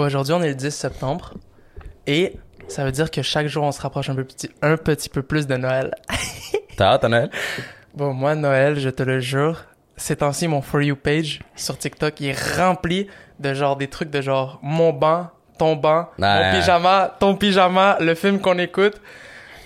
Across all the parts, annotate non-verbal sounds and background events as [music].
Bon, aujourd'hui, on est le 10 septembre. Et ça veut dire que chaque jour, on se rapproche un, peu petit, un petit peu plus de Noël. [laughs] T'as hâte à Noël? Bon, moi, Noël, je te le jure, ces temps-ci, mon For You page sur TikTok, il est rempli de genre des trucs de genre mon banc, ton banc, mon pyjama, ton pyjama, le film qu'on écoute.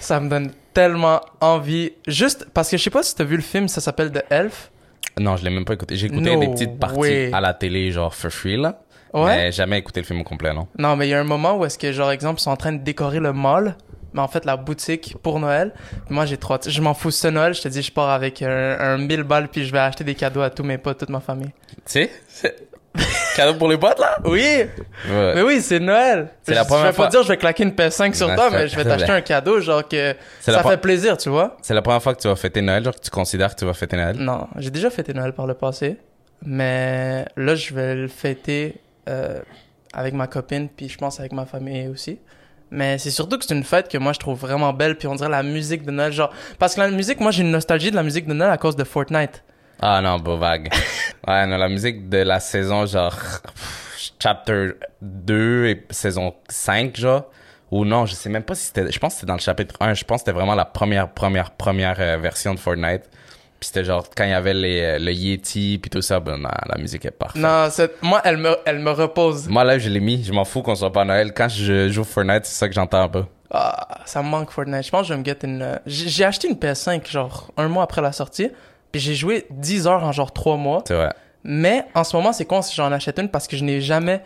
Ça me donne tellement envie. Juste parce que je sais pas si t'as vu le film, ça s'appelle The Elf. Non, je l'ai même pas écouté. J'ai écouté No des petites parties way. à la télé, genre for free, là. Ouais. Mais jamais écouté le film au complet, non. Non, mais il y a un moment où est-ce que, genre, exemple, ils sont en train de décorer le mall, mais en fait, la boutique pour Noël. Moi, j'ai hâte. Je m'en fous ce Noël. Je te dis, je pars avec un, un 1000 balles, puis je vais acheter des cadeaux à tous mes potes, toute ma famille. Tu sais? Cadeau pour les potes, là? Oui! Ouais. Mais oui, c'est Noël. C'est la première Je vais fois. pas dire, je vais claquer une PS5 sur Ouais, toi, mais je vais t'acheter un cadeau, genre que ça fait plaisir, tu vois. C'est la première fois que tu vas fêter Noël, genre que tu considères que tu vas fêter Noël? Non, j'ai déjà fêté Noël par le passé, mais là, je vais le fêter euh, avec ma copine, puis je pense avec ma famille aussi. Mais c'est surtout que c'est une fête que moi je trouve vraiment belle, puis on dirait la musique de Noël, genre parce que la musique, moi j'ai une nostalgie de la musique de Noël à cause de Fortnite. Ah non, beau vague. [laughs] ouais, non, la musique de la saison, genre, chapter 2 et saison 5, genre. Ou non, je sais même pas si c'était, je pense que c'était dans le chapitre 1, je pense que c'était vraiment la première, première, première euh, version de Fortnite. Puis c'était genre, quand il y avait les, euh, le Yeti puis tout ça, ben non, la musique est parfaite. Non, c'est- moi elle me, elle me repose. Moi là, je l'ai mis, je m'en fous qu'on soit pas à Noël. Quand je joue Fortnite, c'est ça que j'entends un peu. Ah, ça me manque Fortnite. Je pense que je vais me get une. euh, J'ai acheté une PS5 genre un mois après la sortie, puis j'ai joué 10 heures en genre 3 mois. C'est vrai. Mais en ce moment, c'est con si j'en achète une parce que je n'ai jamais.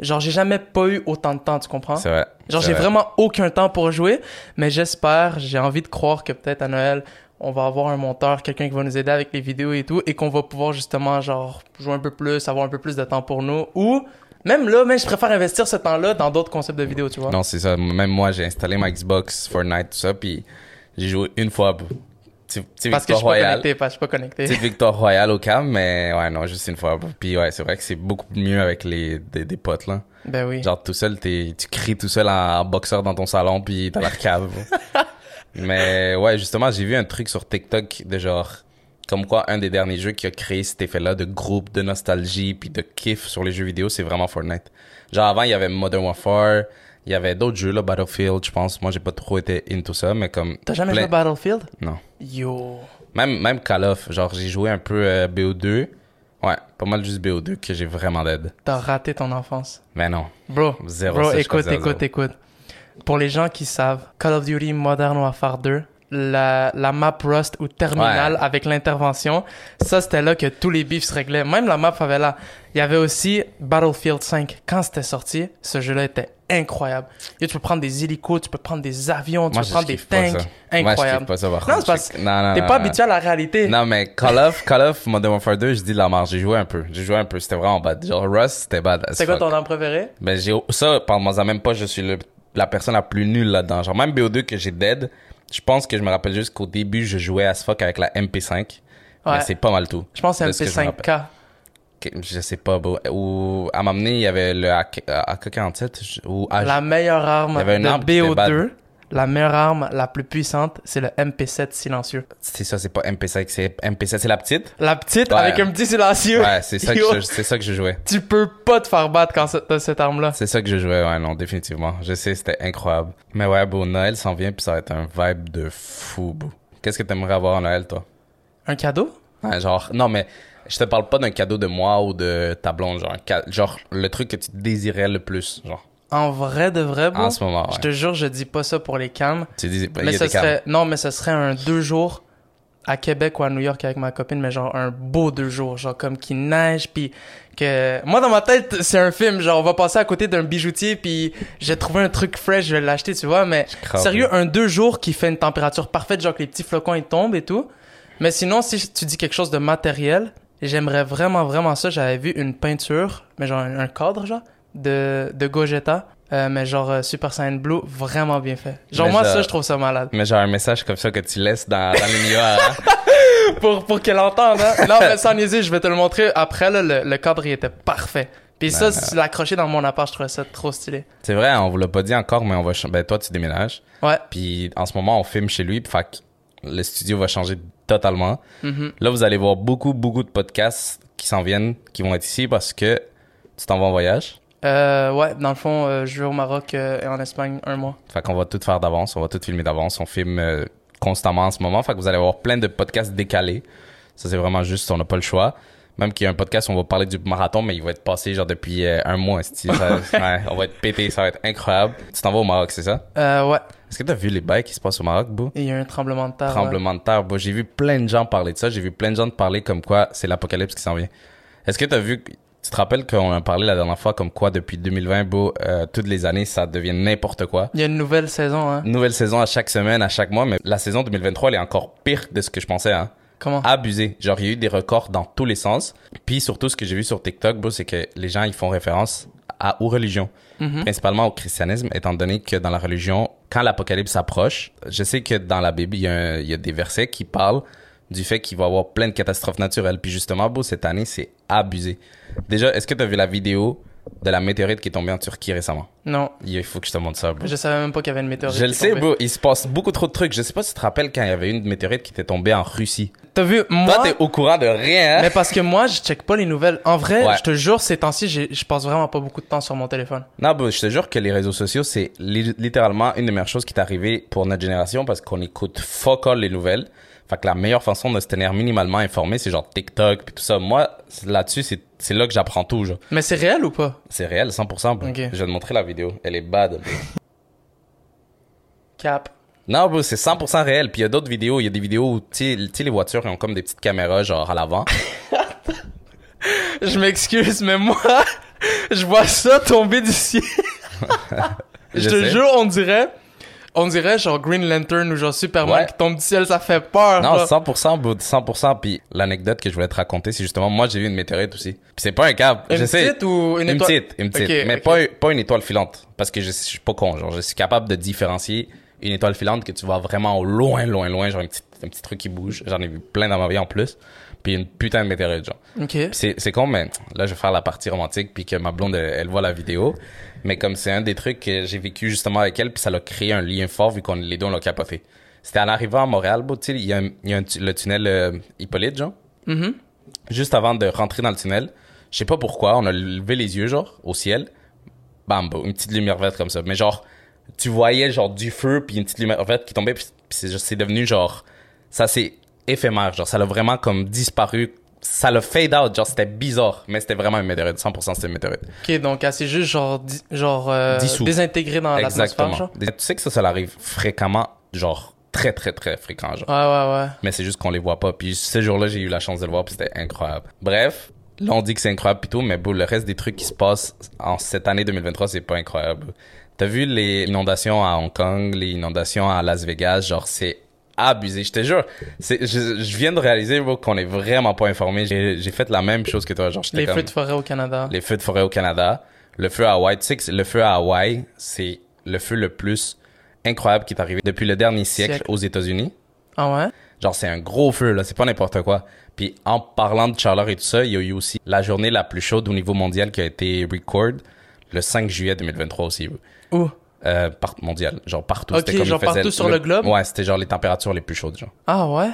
Genre, j'ai jamais pas eu autant de temps, tu comprends? C'est vrai. Genre, j'ai vrai. vraiment aucun temps pour jouer, mais j'espère, j'ai envie de croire que peut-être à Noël, on va avoir un monteur, quelqu'un qui va nous aider avec les vidéos et tout, et qu'on va pouvoir justement, genre, jouer un peu plus, avoir un peu plus de temps pour nous. Ou, même là, même je préfère investir ce temps-là dans d'autres concepts de vidéos, tu vois? Non, c'est ça. Même moi, j'ai installé ma Xbox, Fortnite, tout ça, puis j'ai joué une fois. Petit, petit Parce que je suis pas connecté, parce que je suis pas connecté. Petite victoire royale au cam, mais ouais, non, juste une fois. Puis ouais, c'est vrai que c'est beaucoup mieux avec les, des, des potes, là. Ben oui. Genre, tout seul, t'es, tu cries tout seul en boxeur dans ton salon, puis t'as l'air cave. [laughs] mais ouais, justement, j'ai vu un truc sur TikTok de genre, comme quoi un des derniers jeux qui a créé cet effet-là de groupe, de nostalgie, puis de kiff sur les jeux vidéo, c'est vraiment Fortnite. Genre, avant, il y avait Modern Warfare, il y avait d'autres jeux, là, Battlefield, je pense. Moi, j'ai pas trop été into ça, mais comme... T'as jamais plein- joué à Battlefield? Non. Yo. Même, même Call of, genre j'ai joué un peu euh, BO2. Ouais, pas mal juste BO2 que j'ai vraiment d'aide. T'as raté ton enfance. Mais non, Bro, Zéro, bro écoute, écoute, écoute. Pour les gens qui savent, Call of Duty Modern Warfare 2, la, la map Rust ou Terminal Ouais. avec l'intervention, ça c'était là que tous les beefs se réglaient. Même la map avait là. Il y avait aussi Battlefield 5. Quand c'était sorti, ce jeu-là était incroyable. Tu peux prendre des hélicos, tu peux prendre des avions, tu moi peux prendre des tanks. ça. Moi je Incroyable. pas ça par Non, c'est parce- non, T'es pas non. habitué à la réalité. Non mais Call of, Call of Modern Warfare 2, je dis de la marge, j'ai joué un peu. J'ai joué un peu, c'était vraiment bad. Genre Rust, c'était bad. C'est quoi fuck. ton nom préféré? Ben j'ai ça, parle-moi ça même pas, je suis le, la personne la plus nulle là-dedans. Genre même BO2 que j'ai dead, je pense que je me rappelle juste qu'au début je jouais as fuck avec la MP5. Ouais. Mais c'est pas mal tout. Je pense que c'est ce que je me MP5K. Que- Je sais pas, bro. Ou à m'amener, il y avait le AK- AK-47 je- ou. La meilleure arme Il y avait une de arme qui était BO2, bad. La meilleure arme la plus puissante, c'est le MP7 silencieux. C'est ça, c'est pas MP5, c'est MP7, c'est la petite? La petite Ouais. avec un petit silencieux. Ouais, c'est ça, que je- c'est ça que je jouais. Tu peux pas te faire battre quand t'as cette arme-là. C'est ça que je jouais, ouais, non, définitivement. Je sais, c'était incroyable. Mais ouais, bro, Noël s'en vient, puis ça va être un vibe de fou, bro. Qu'est-ce que t'aimerais avoir à Noël, toi? Un cadeau? Ouais, genre, non, mais je te parle pas d'un cadeau de moi ou de ta blonde, genre, genre, le truc que tu désirais le plus, genre, En vrai de vrai, bro. en ce moment, ouais. Je te jure, je dis pas ça pour les cams. Tu dis, mais ce calmes. serait, non, mais ce serait un deux jours à Québec ou à New York avec ma copine, mais genre un beau deux jours, genre comme qui neige, puis que moi dans ma tête c'est un film, genre on va passer à côté d'un bijoutier, puis j'ai trouvé un truc fresh, je vais l'acheter, tu vois, mais sérieux un deux jours qui fait une température parfaite, genre que les petits flocons ils tombent et tout. Mais sinon si tu dis quelque chose de matériel, j'aimerais vraiment vraiment ça. J'avais vu une peinture, mais genre un cadre genre de de Gogeta. euh, mais genre euh, Super Saiyan Blue, vraiment bien fait. Genre Mais moi genre- ça je trouve ça malade. Mais genre un message comme ça que tu laisses dans, dans les miroirs. hein. [laughs] pour, pour qu'elle entende, hein. Non, mais sans niaiser, je vais te le montrer. Après, là, le, le cadre, il était parfait. Puis ça, si tu l'as accroché dans mon appart, je trouvais ça trop stylé. C'est vrai, on vous l'a pas dit encore, mais on va, ben toi tu déménages. Ouais. Puis en ce moment on filme chez lui, fait le studio va changer totalement. Mhm. Là vous allez voir beaucoup beaucoup de podcasts qui s'en viennent, qui vont être ici parce que tu t'en vas en voyage. Euh, ouais, dans le fond, euh, je vais au Maroc euh, et en Espagne un mois. Fait qu'on va tout faire d'avance, on va tout filmer d'avance. On filme euh, constamment en ce moment. Fait que vous allez avoir plein de podcasts décalés. Ça, c'est vraiment juste, on n'a pas le choix. Même qu'il y a un podcast où on va parler du marathon, mais il va être passé genre depuis euh, un mois. Ça- [laughs] ouais, on va être pété, ça va être incroyable. Tu t'en vas au Maroc, c'est ça? Euh, ouais. Est-ce que t'as vu les bails qui se passent au Maroc, Bou? Il y a un tremblement de terre. ouais. Tremblement de terre. J'ai vu plein de gens parler de ça. J'ai vu plein de gens parler comme quoi c'est l'apocalypse qui s'en vient. Est-ce que t'as vu, tu te rappelles qu'on a parlé la dernière fois comme quoi depuis 2020, Bou, euh, toutes les années, ça devient n'importe quoi. Il y a une nouvelle saison, hein. Nouvelle saison à chaque semaine, à chaque mois, mais la saison 2023, elle est encore pire de ce que je pensais, hein. Comment? Abusé. Genre, il y a eu des records dans tous les sens. Puis surtout, ce que j'ai vu sur TikTok, bro, c'est que les gens, ils font référence à, aux religions. Mhm. Principalement au christianisme, étant donné que dans la religion, quand l'apocalypse approche, je sais que dans la Bible, il y, y a des versets qui parlent du fait qu'il va y avoir plein de catastrophes naturelles. Puis justement, bro, cette année, c'est abusé. Déjà, est-ce que tu as vu la vidéo de la météorite qui est tombée en Turquie récemment? Non. Il faut que je te montre ça, bro. Je savais même pas qu'il y avait une météorite. Je le sais, bro. Il se passe beaucoup trop de trucs. Je sais pas si tu te rappelles quand il y avait une météorite qui était tombée en Russie. T'as vu, moi. Toi, t'es au courant de rien, hein? Mais parce que moi, je check pas les nouvelles. En vrai, Ouais. je te jure, ces temps-ci, je passe vraiment pas beaucoup de temps sur mon téléphone. Non, bro, je te jure que les réseaux sociaux, c'est li- littéralement une des meilleures choses qui est arrivée pour notre génération parce qu'on écoute fuck all les nouvelles. Fait que la meilleure façon de se tenir minimalement informé, c'est genre TikTok puis tout ça. Moi, là-dessus, c'est, c'est là que j'apprends tout, genre. Mais c'est réel ou pas? C'est réel, 100%, bro. Ok. Je vais te montrer la vidéo. Elle est bad, bro. Cap. Non, bro, c'est 100% réel. Puis il y a d'autres vidéos. Il y a des vidéos où, tu sais, les voitures, ont comme des petites caméras, genre, à l'avant. [laughs] Je m'excuse, mais moi, [laughs] je vois ça tomber du ciel. [laughs] je, Je te sais. jure, on dirait, on dirait genre Green Lantern ou genre Superman Ouais. qui tombe du ciel, ça fait peur. Non, là. 100%, bro, 100%. Puis l'anecdote que je voulais te raconter, c'est justement, moi, j'ai vu une météorite aussi. Puis c'est pas un câble. Une je sais. petite ou une Une étoile? petite, une petite. Mais. Pas, pas une étoile filante. Parce que je, je suis pas con. Genre, je suis capable de différencier une étoile filante que tu vois vraiment au loin, loin, loin. Genre, un petit, un petit truc qui bouge. J'en ai vu plein dans ma vie en plus. Puis une putain de météorite, genre. Ok. Puis c'est, c'est con, mais là, je vais faire la partie romantique puis que ma blonde, elle, elle voit la vidéo. Mais comme c'est un des trucs que j'ai vécu justement avec elle, puis ça l'a créé un lien fort vu qu'on les deux, on l'a capoté. C'était en arrivant à Montréal, tu sais, il y a, un- il y a un le tunnel euh, Hippolyte, genre. Mhm. Juste avant de rentrer dans le tunnel, je sais pas pourquoi, on a levé les yeux, genre, au ciel. Bam, une petite lumière verte comme ça. Mais genre, tu voyais, genre, du feu, puis une petite lumière verte qui tombait, puis c'est devenu, genre, ça c'est éphémère, genre, ça l'a vraiment comme disparu. Ça l'a fade out, genre, c'était bizarre, mais c'était vraiment une météorite. 100% c'était une météorite. Ok, donc elle s'est juste genre, genre euh, désintégrée dans l'atmosphère, genre? Tu sais que ça, ça arrive fréquemment, genre, très, très, très fréquent, genre. Ouais, ouais, ouais. Mais c'est juste qu'on les voit pas. Puis ce jour-là, j'ai eu la chance de le voir, puis c'était incroyable. Bref, là, on dit que c'est incroyable plutôt, mais bon, le reste des trucs qui se passent en cette année 2023, c'est pas incroyable. T'as vu les inondations à Hong Kong, les inondations à Las Vegas, genre, c'est abusé. Je te jure, c'est, je, je viens de réaliser bro, qu'on est vraiment pas informé. J'ai, j'ai fait la même chose que toi, genre, Les comme feux de forêt au Canada. les feux de forêt au Canada, le feu à Hawaï. Tu sais que le feu à Hawaï, c'est le feu le plus incroyable qui est arrivé depuis le dernier siècle, Siècle. aux États-Unis. Ah ouais? Genre, c'est un gros feu, là. C'est pas n'importe quoi. Puis, en parlant de chaleur et tout ça, il y a eu aussi la journée la plus chaude au niveau mondial qui a été record le 5 juillet 2023 aussi. Où? Euh, par mondial. Genre, partout. Ok, comme genre faisait partout sur le globe? Ouais, c'était genre les températures les plus chaudes, genre. Ah ouais?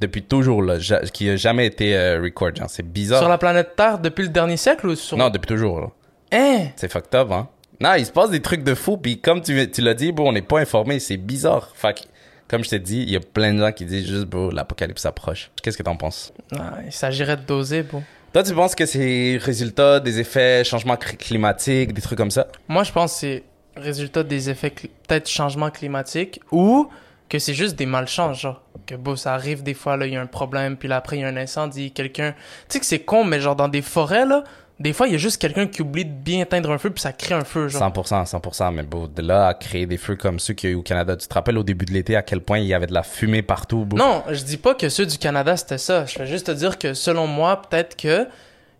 Depuis toujours, là. ja- qui a jamais été euh, record, genre. C'est bizarre. Sur la planète Terre depuis le dernier siècle ou sur... Non, depuis toujours, là. Hein? C'est fucked up, hein. Non, il se passe des trucs de fou, puis comme tu, tu l'as dit, bon, on n'est pas informé, c'est bizarre. Fait que, comme je t'ai dit, il y a plein de gens qui disent juste, bro, l'apocalypse approche. Qu'est-ce que t'en penses? Ah, il s'agirait de doser, bon. Toi, tu penses que c'est résultat des effets changement climatique, des trucs comme ça? Moi, je pense que c'est résultat des effets, peut-être changement climatique ou que c'est juste des malchances, genre. Que bon, ça arrive des fois, là, il y a un problème, puis là, après, il y a un incendie, quelqu'un... Tu sais que c'est con, mais genre, dans des forêts, là, des fois, il y a juste quelqu'un qui oublie de bien éteindre un feu, puis ça crée un feu, genre. 100%, 100%, mais bon, de là à créer des feux comme ceux qu'il y a eu au Canada, tu te rappelles au début de l'été à quel point il y avait de la fumée partout? Non, je dis pas que ceux du Canada, c'était ça. Je vais juste te dire que, selon moi, peut-être que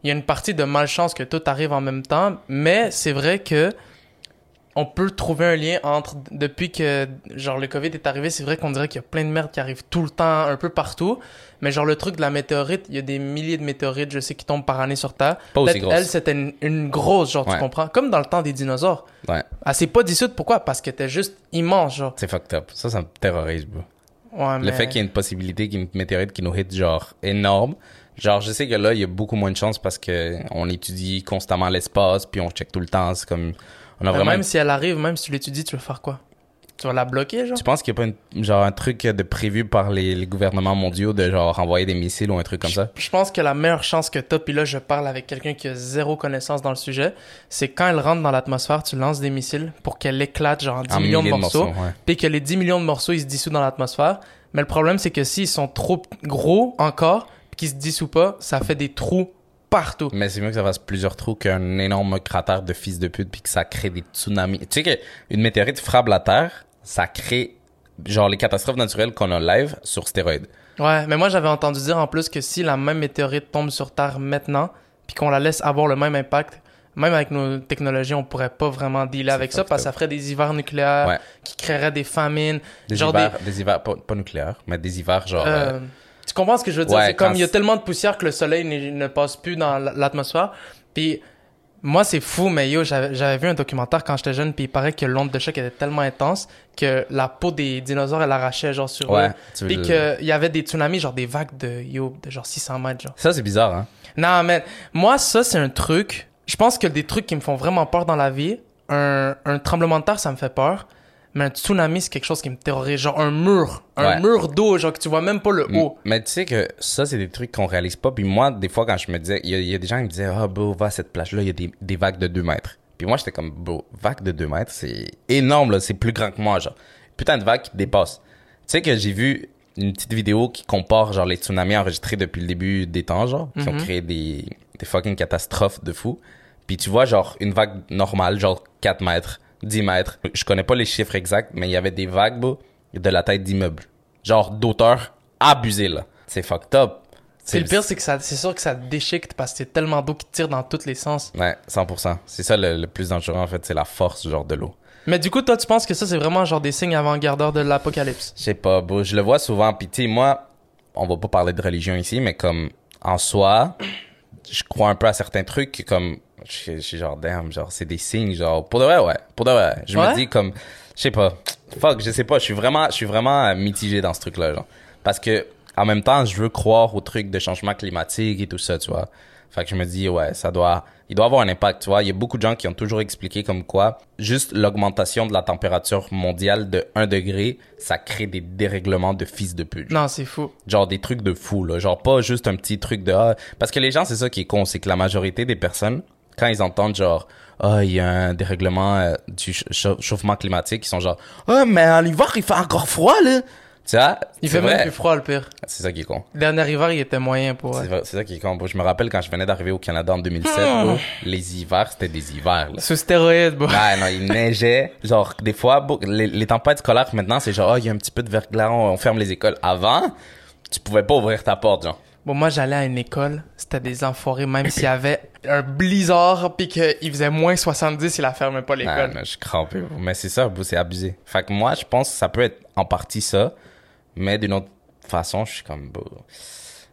il y a une partie de malchance que tout arrive en même temps, mais c'est vrai que on peut trouver un lien entre depuis que genre le Covid est arrivé, c'est vrai qu'on dirait qu'il y a plein de merde qui arrive tout le temps un peu partout, mais genre le truc de la météorite, il y a des milliers de météorites, je sais qui tombent par année sur Terre. Pas aussi grosse. elle c'était une, une grosse genre Ouais. tu comprends, comme dans le temps des dinosaures. Ouais, Elle s'est pas dissoute pourquoi? Parce qu'elle était juste immense genre. c'est fucked up. Ça, ça me terrorise, bro. Ouais, Le mais- fait qu'il y ait une possibilité qu'il y ait une météorite qui nous hit, genre, énorme, Genre, je sais que là, il y a beaucoup moins de chances parce que on étudie constamment l'espace, puis on check tout le temps. C'est comme, on a Mais vraiment. Même si elle arrive, même si tu l'étudies, tu veux faire quoi? Tu vas la bloquer, genre? Tu penses qu'il n'y a pas une- genre un truc de prévu par les, les gouvernements mondiaux de genre envoyer des missiles ou un truc comme ça? Je pense que la meilleure chance que t'as, puis là je parle avec quelqu'un qui a zéro connaissance dans le sujet, c'est quand elle rentre dans l'atmosphère, tu lances des missiles pour qu'elle éclate genre en 10 En millions de morceaux, ouais. puis que les 10 millions de morceaux ils se dissouent dans l'atmosphère. Mais le problème c'est que s'ils sont trop gros encore, puis qu'ils se dissouent pas, ça fait des trous partout. Mais c'est mieux que ça fasse plusieurs trous qu'un énorme cratère de fils de pute puis que ça crée des tsunamis. Tu sais qu'une météorite frappe la Terre, ça crée genre les catastrophes naturelles qu'on a live sur stéroïdes. Ouais, mais moi j'avais entendu dire en plus que si la même météorite tombe sur Terre maintenant, puis qu'on la laisse avoir le même impact, même avec nos technologies, on pourrait pas vraiment dealer avec ça parce que ça ferait des hivers nucléaires Ouais. qui créeraient des famines. Des genre hivers, des... hivers pas, pas nucléaires, mais des hivers genre... euh, Euh, tu comprends ce que je veux dire? Ouais, c'est comme il y a tellement de poussière que le soleil ne passe plus dans l'atmosphère. Puis moi, c'est fou, mais yo, j'avais vu un documentaire quand j'étais jeune, puis il paraît que l'onde de choc était tellement intense que la peau des dinosaures, elle arrachait genre sur Ouais, eux. Puis qu'il y avait des tsunamis, genre des vagues de, yo, de genre 600 mètres, genre. Ça, c'est bizarre, hein? Non, mais moi, ça, c'est un truc. Je pense que des trucs qui me font vraiment peur dans la vie, un, un tremblement de terre, ça me fait peur. Mais un tsunami, c'est quelque chose qui me terrorise. Genre un mur. Un Ouais. mur d'eau, genre que tu vois même pas le haut. Mais tu sais que ça, c'est des trucs qu'on réalise pas. Puis moi, des fois, quand je me disais, il y, a- il y a des gens qui me disaient, ah, bro, va à cette plage-là, il y a des, des vagues de 2 mètres. Puis moi, j'étais comme, bro, vague de 2 mètres, c'est énorme, là. C'est plus grand que moi, genre. Putain de vague qui te dépasse. Tu sais que j'ai vu une petite vidéo qui compare, genre, les tsunamis enregistrés depuis le début des temps, genre, qui ont Mhm. créé des, des fucking catastrophes de fou. Puis tu vois, genre, une vague normale, genre 4 mètres, 10 mètres. Je connais pas les chiffres exacts, mais il y avait des vagues, bro, de la taille d'immeubles. Genre, d'auteur abusé, là. C'est fucked up. C'est le pire, c'est que ça, c'est sûr que ça déchiquette parce que c'est tellement d'eau qui tire dans tous les sens. Ouais, 100%. C'est ça le, le plus dangereux, en fait, c'est la force, genre, de l'eau. Mais du coup, toi, tu penses que ça, c'est vraiment genre des signes avant-gardeurs de l'apocalypse? Je sais pas, bro, je le vois souvent. Puis tu sais, moi, on va pas parler de religion ici, mais comme, en soi, je crois un peu à certains trucs, comme, je suis genre, damn, genre, c'est des signes, genre, pour de vrai, ouais, pour de vrai. Je Ouais? me dis comme, je sais pas, fuck, je sais pas, je suis vraiment, je suis vraiment euh, mitigé dans ce truc-là, genre. Parce que, en même temps, je veux croire au truc de changement climatique et tout ça, tu vois. Fait que je me dis, ouais, ça doit, il doit avoir un impact, tu vois. Il y a beaucoup de gens qui ont toujours expliqué comme quoi, juste l'augmentation de la température mondiale de 1 degré, ça crée des dérèglements de fils de pute. Non, c'est fou. Genre des trucs de fou, là. Genre pas juste un petit truc de, ah, parce que les gens, c'est ça qui est con, c'est que la majorité des personnes, quand ils entendent genre, ah, il y a un dérèglement euh, du ch- chau- chauffement climatique, ils sont genre, ah, mais en hiver, il fait encore froid, là. Tu vois? Il fait même vrai. plus froid, le pire. C'est ça qui est con. Dernier hiver, il était moyen pour... C'est vrai- C'est ça qui est con. bro. Je me rappelle quand je venais d'arriver au Canada en 2007, bro, les hivers, c'était des hivers, là. Sous stéroïdes, bon. Ouais, non, il neigeait. Genre, des fois, bro, les, les tempêtes scolaires maintenant, c'est genre, ah, il y a un petit peu de verglas, on, on ferme les écoles. Avant, tu pouvais pas ouvrir ta porte, genre. Bon, moi, j'allais à une école, c'était des enfoirés, même s'il y avait un blizzard, puis qu'il faisait moins 70, il la fermait pas Ah, l'école. non, je suis crampé, bro. Mais c'est ça, bro, c'est abusé. Fait que moi, je pense que ça peut être en partie ça, mais d'une autre façon, je suis comme, bro,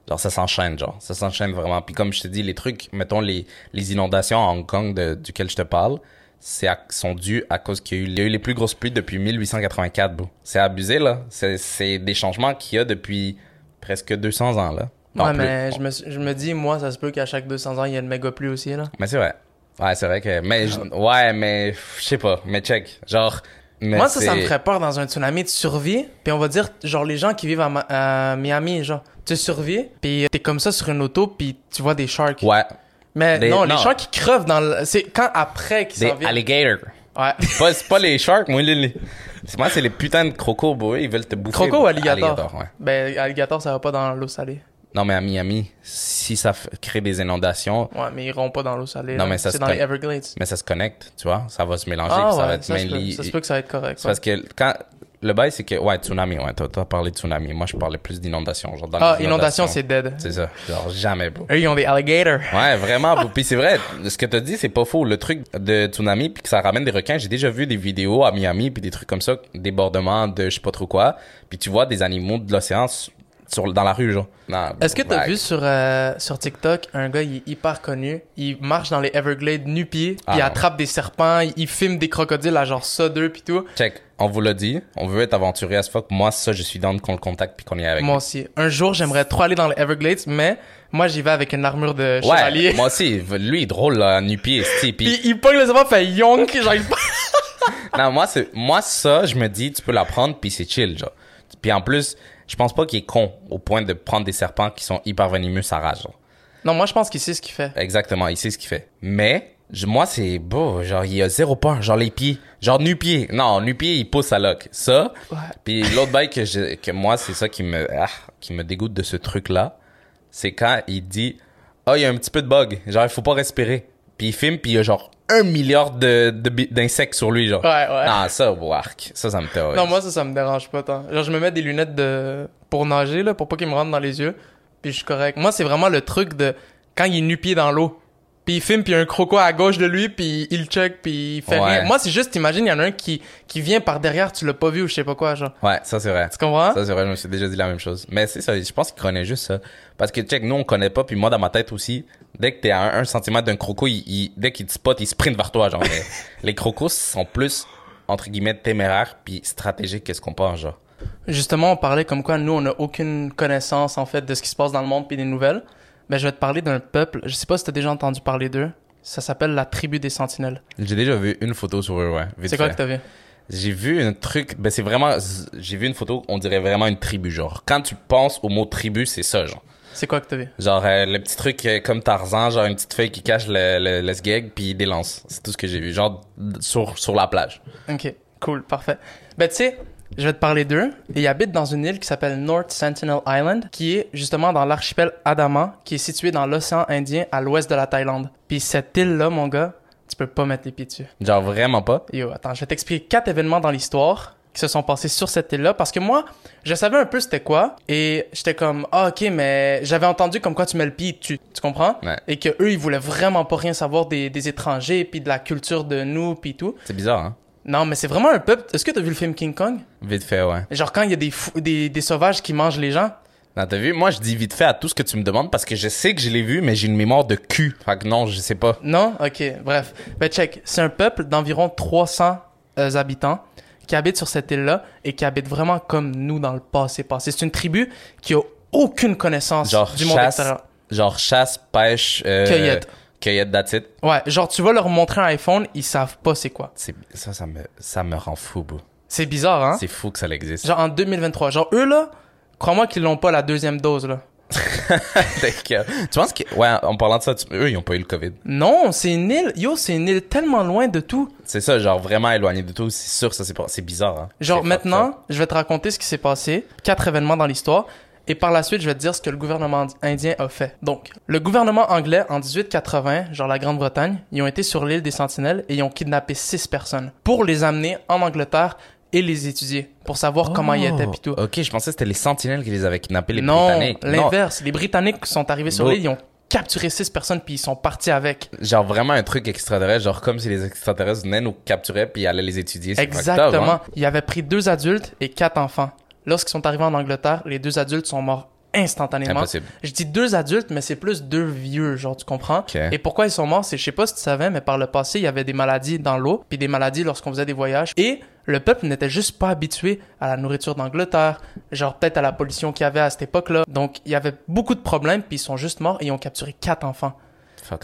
genre, ça s'enchaîne, genre. Ça s'enchaîne vraiment. Puis comme je te dis, les trucs, mettons, les, les inondations à Hong Kong de, duquel je te parle, c'est sont dus à cause qu'il y a eu, il y a eu les plus grosses pluies depuis 1884, bro. C'est abusé, là. C'est, c'est des changements qu'il y a depuis presque 200 ans, là. Non, ouais, plus. mais je me, je me dis, moi, ça se peut qu'à chaque 200 ans, il y ait une méga pluie aussi, là. Mais c'est vrai. Ouais, c'est vrai que, mais, je- ouais, mais, je sais pas, mais check. Genre, mais moi, ça, ça me ferait peur dans un tsunami de survie. Puis on va dire, genre, les gens qui vivent à, Ma- à Miami, genre, tu survis, puis t'es comme ça sur une auto, puis tu vois des sharks. Ouais. Mais Des- non, les non. sharks qui crevent dans le... C'est quand après qu'ils s'en viennent. alligators. Ouais. c'est pas [laughs] les sharks, moi, les, les- c'est- moi, c'est les putains de crocos, bro. Ils veulent te bouffer. Croco ou alligator? ouais. Ben, alligator, ça va pas dans l'eau salée. Non, mais à Miami, si ça crée des inondations, Ouais, mais ils iront pas dans l'eau salée. Non, mais ça C'est se dans les Everglades. mais ça se connecte, tu vois. Ça va se mélanger, Ah puis ça va ouais, être ça, se peut, mainly- ça se peut que ça va être correct. Parce que quand, le bail, c'est que, ouais, tsunami, ouais, toi, toi, parlé de tsunami. Moi, je parlais plus d'inondation, genre dans Ah, inondation, inondations. c'est dead. C'est ça. Genre, jamais, bro. Eux, ils ont des alligators. Ouais, vraiment. bro. [laughs] Puis c'est vrai, ce que t'as dit, c'est pas faux. Le truc de tsunami, puis que ça ramène des requins, j'ai déjà vu des vidéos à Miami, puis des trucs comme ça, débordements de je sais pas trop quoi. Puis tu vois des animaux de l'océan sur dans la rue, genre. Non, Est-ce que t'as vu sur, euh, sur TikTok un gars, il est hyper connu, il marche dans les Everglades nu-pieds, puis Ah il non. attrape des serpents, il, il filme des crocodiles à genre ça d'eux puis tout. Check, on vous l'a dit, on veut être aventurier as fuck. Moi, ça, je suis down qu'on le contacte puis qu'on y est avec. Moi lui. aussi. Un jour, j'aimerais trop aller dans les Everglades, mais Moi, j'y vais avec une armure de chevalier. Ouais, moi aussi. Lui, il est drôle, là, nu-pied, puis- Puis il pogne le serpent, fait yonk, genre il [laughs] Non, moi, c'est, moi, ça, je me dis, tu peux l'apprendre, puis c'est chill, genre. Puis en plus, je pense pas qu'il est con au point de prendre des serpents qui sont hyper venimeux, ça rage, genre. Non, moi, je pense qu'il sait ce qu'il fait. Exactement, il sait ce qu'il fait. Mais, je- moi, c'est beau, genre, il a zéro peur, genre les pieds. Genre nu-pied. Non, nu-pied, il pousse à loc. Ça, Ouais. puis l'autre bail que, je, que moi, c'est ça qui me, ah, qui me dégoûte de ce truc-là, c'est quand il dit, ah, il y a un petit peu de bug, genre, il faut pas respirer. Puis il filme, puis il y a genre un milliard de, d'insectes sur lui, genre. Ouais, ouais. Non, ça, wark. Ça, ça me terrorise. Non, moi, ça, ça me dérange pas tant. Genre, je me mets des lunettes de... pour nager, là, pour pas qu'ils me rentrent dans les yeux. Puis je suis correct. Moi, c'est vraiment le truc de quand il est nu-pied dans l'eau. Puis il filme, puis il y a un croco à gauche de lui, puis il check, puis il fait Ouais. rien. Moi, c'est juste, imagine, il y en a un qui, qui vient par derrière, tu l'as pas vu ou je sais pas quoi, genre. Ouais, ça, c'est vrai. Tu comprends? Ça, c'est vrai, je me suis déjà dit la même chose. Mais c'est ça, je pense qu'il connaît juste ça. Parce que, check, nous, on connaît pas, puis moi, dans ma tête aussi, dès que t'es à un, un centimètre d'un croco, il, il- dès qu'il te spot, il sprint vers toi, genre. Mais [laughs] les crocos sont plus, entre guillemets, téméraires, puis stratégiques qu'est-ce qu'on pense, genre. Justement, on parlait comme quoi nous, on n'a aucune connaissance, en fait, de ce qui se passe dans le monde puis des nouvelles. Mais je vais te parler d'un peuple, je sais pas si t'as déjà entendu parler d'eux. Ça s'appelle la tribu des sentinelles. J'ai déjà vu une photo sur eux, ouais. C'est quoi que t'as vu? J'ai vu un truc, ben c'est vraiment, j'ai vu une photo, on dirait vraiment une tribu, genre. Quand tu penses au mot tribu, c'est ça, genre. C'est quoi que t'as vu? Genre, euh, le petit truc euh, comme Tarzan, genre une petite feuille qui cache le, le, le sgeg, puis il délance. C'est tout ce que j'ai vu. Genre, sur, sur la plage. Ok, cool, parfait. Ben, tu sais, je vais te parler d'eux. Ils habitent dans une île qui s'appelle North Sentinel Island, qui est justement dans l'archipel Andaman, qui est situé dans l'océan Indien à l'ouest de la Thaïlande. Puis cette île-là, mon gars, tu peux pas mettre les pieds dessus. Genre, vraiment pas? Yo, attends, je vais t'expliquer quatre événements dans l'histoire qui se sont passés sur cette île-là parce que moi, je savais un peu c'était quoi et j'étais comme ah ok mais j'avais entendu comme quoi tu mets le pied tu tu comprends? Ouais. et que eux ils voulaient vraiment pas rien savoir des, des étrangers puis de la culture de nous puis tout C'est bizarre, hein? Non mais c'est vraiment un peuple est-ce que t'as vu le film King Kong? Vite fait, ouais. genre quand il y a des fou- des, des sauvages qui mangent les gens? Non, t'as vu? Moi, je dis vite fait à tout ce que tu me demandes parce que je sais que je l'ai vu, mais j'ai une mémoire de cul. Fait que non, je sais pas. Non? Ok, bref. Ben check, c'est un peuple d'environ 300 euh, habitants qui habitent sur cette île-là et qui habitent vraiment comme nous dans le passé passé. C'est une tribu qui a aucune connaissance Genre, du monde chasse, extérieur. genre chasse, pêche, euh, Cueillette. Cueillette, it. Ouais, genre tu vas leur montrer un iPhone, ils savent pas c'est quoi. C'est, ça, ça me, ça me rend fou, bro. C'est bizarre, hein? C'est fou que ça existe. Genre en 2023. Genre eux là, crois-moi qu'ils l'ont pas la deuxième dose là. [laughs] Tu penses que, ouais, en parlant de ça, tu- eux, ils ont pas eu le COVID. Non, c'est une île, yo, c'est une île tellement loin de tout. C'est ça, genre vraiment éloigné de tout. C'est sûr, ça c'est pas, c'est bizarre, hein. Genre maintenant, je vais te raconter ce qui s'est passé, quatre événements dans l'histoire, et par la suite, je vais te dire ce que le gouvernement indien a fait. Donc, le gouvernement anglais en 1880, genre la Grande-Bretagne, ils ont été sur l'île des Sentinelles et ils ont kidnappé six personnes pour les amener en Angleterre et les étudier pour savoir comment ils étaient pis tout. Oh, Ok, je pensais que c'était les sentinelles qui les avaient kidnappés, les non, Britanniques. Non, l'inverse. Les Britanniques sont arrivés sur l'île, ils ont capturé six personnes puis ils sont partis avec. genre vraiment un truc extraterrestre, genre comme si les extraterrestres venaient nous capturaient puis allaient les étudier. Up, Exactement. hein. Il avait pris deux adultes et quatre enfants. Lorsqu'ils sont arrivés en Angleterre, les deux adultes sont morts instantanément. Impossible. Je dis deux adultes, mais c'est plus deux vieux, genre, tu comprends? Et pourquoi ils sont morts, c'est, je sais pas si tu savais, mais par le passé, il y avait des maladies dans l'eau, puis des maladies lorsqu'on faisait des voyages. Et le peuple n'était juste pas habitué à la nourriture d'Angleterre, genre peut-être à la pollution qu'il y avait à cette époque-là. Donc, il y avait beaucoup de problèmes, puis ils sont juste morts et ils ont capturé quatre enfants.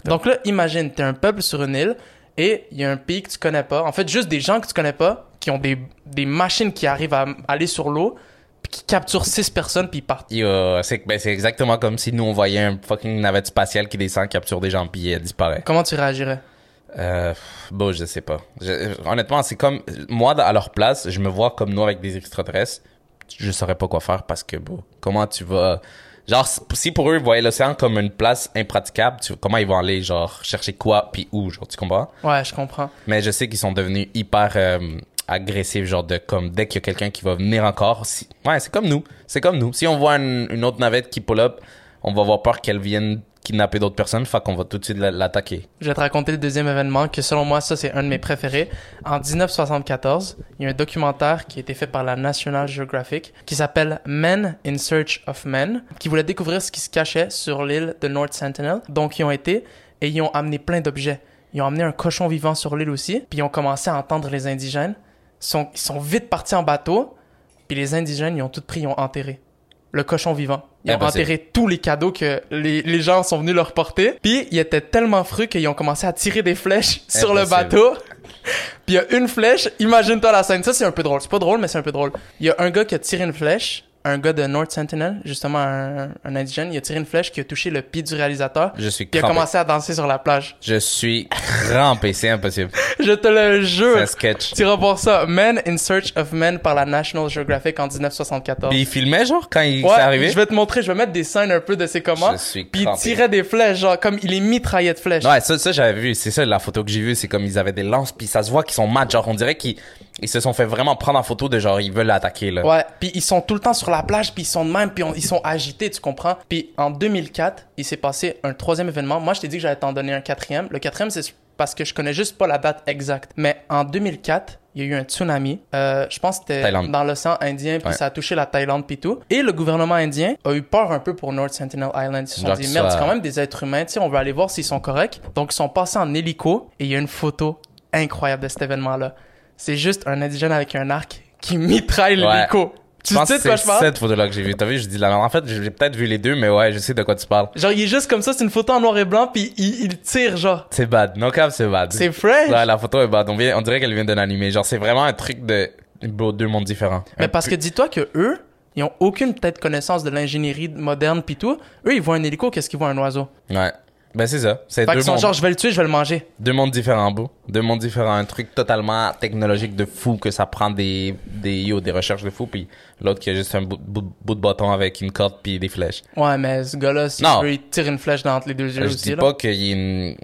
Donc là, imagine, t'es un peuple sur une île et il y a un pays que tu connais pas. En fait, juste des gens que tu connais pas, qui ont des, des machines qui arrivent à aller sur l'eau, puis qui capturent six personnes, puis ils partent. Yo, c'est ben, c'est exactement comme si nous on voyait un fucking navette spatiale qui descend, capture des gens puis elle disparaît. Comment tu réagirais? Euh, bon, je sais pas. Je- honnêtement, c'est comme moi à leur place, je me vois comme nous avec des extraterrestres. Je saurais pas quoi faire parce que bon, comment tu vas genre si pour eux ils voyaient l'océan comme une place impraticable, tu- comment ils vont aller genre chercher quoi puis où, genre tu comprends? Ouais, je comprends. Mais je sais qu'ils sont devenus hyper euh, agressifs genre de comme dès qu'il y a quelqu'un qui va venir encore, si, ouais, c'est comme nous, c'est comme nous. Si on voit une, une autre navette qui pull up, on va avoir peur qu'elle vienne kidnapper d'autres personnes, fait qu'on va tout de suite la- l'attaquer. Je vais te raconter le deuxième événement que selon moi, ça c'est un de mes préférés. En 1974, il y a un documentaire qui a été fait par la National Geographic qui s'appelle Men in Search of Men, qui voulait découvrir ce qui se cachait sur l'île de North Sentinel. Donc ils ont été et ils ont amené plein d'objets. Ils ont amené un cochon vivant sur l'île aussi, puis ils ont commencé à entendre les indigènes. Ils sont, ils sont vite partis en bateau, puis les indigènes, ils ont tout pris, ils ont enterré. le cochon vivant. Ils ont Impossible. enterré tous les cadeaux que les, les gens sont venus leur porter. Puis ils étaient tellement frus qu'ils ont commencé à tirer des flèches sur le Impossible. bateau. Puis il y a une flèche, imagine-toi la scène. Ça, c'est un peu drôle. C'est pas drôle, mais c'est un peu drôle. Il y a un gars qui a tiré une flèche, un gars de North Sentinel, justement un, un indigène, il a tiré une flèche qui a touché le pied du réalisateur. Je suis Puis il a crampé. commencé à danser sur la plage. Je suis crampé, c'est impossible. [laughs] Je te le C'est jure. un sketch. Tu voir ça. Men in Search of Men par la National Geographic en 1974. Puis il filmait, genre, quand il Ouais, s'est arrivé? je vais te montrer, je vais mettre des scènes un peu de ses commandes. Je suis Puis il crampé. tirait des flèches, genre comme il est mitraillé de flèches. Ouais, ça, ça j'avais vu. C'est ça la photo que j'ai vue. C'est comme ils avaient des lances, puis ça se voit qu'ils sont mad. Genre, on dirait qu'ils ils se sont fait vraiment prendre en photo de genre, ils veulent l'attaquer, là. Ouais, puis ils sont tout le temps sur la plage, puis ils sont de même, puis on- ils sont agités, tu comprends? Puis en 2004, il s'est passé un troisième événement. Moi, je t'ai dit que j'allais t'en donner un quatrième. Le quatrième, c'est parce que je connais juste pas la date exacte. Mais en 2004, il y a eu un tsunami. Euh, je pense que c'était dans l'océan Indien, puis Ouais. ça a touché la Thaïlande, puis tout. Et le gouvernement indien a eu peur un peu pour North Sentinel Island. Ils se sont dit, merde, c'est quand même des êtres humains, tu sais, on veut aller voir s'ils sont corrects. Donc, ils sont passés en hélico, et il y a une photo incroyable de cet événement-là. C'est juste un indigène avec un arc qui mitraille Ouais. l'hélico. Tu sais de quoi c'est je parle? cette photo-là que j'ai vue. T'as vu, je dis merde. En fait, j'ai peut-être vu les deux, mais ouais, je sais de quoi tu parles. Genre, il est juste comme ça, c'est une photo en noir et blanc, puis il, il tire, genre. C'est bad. No cap, c'est bad. C'est fresh. Ouais, la photo est bad. On, vient- on dirait qu'elle vient d'un animé. Genre, c'est vraiment un truc de bro, deux mondes différents. Mais Un parce peu- que dis-toi que eux, ils ont aucune peut-être connaissance de l'ingénierie moderne pis tout. Eux, ils voient un hélico, qu'est-ce qu'ils voient? Un oiseau? Ouais. Ben, c'est ça. C'est Fait deux qu'ils sont mondes. genre, je vais le tuer, je vais le manger. Deux mondes différents, beau. Deux mondes différents. Un truc totalement technologique de fou que ça prend des, des, yo, des recherches de fou. Puis l'autre qui a juste un bout, bout, bout de bâton avec une corde puis des flèches. Ouais, mais ce gars-là, si Non. veux, il tire une flèche dans les deux yeux je aussi, dis là. pas qu'il y ait une,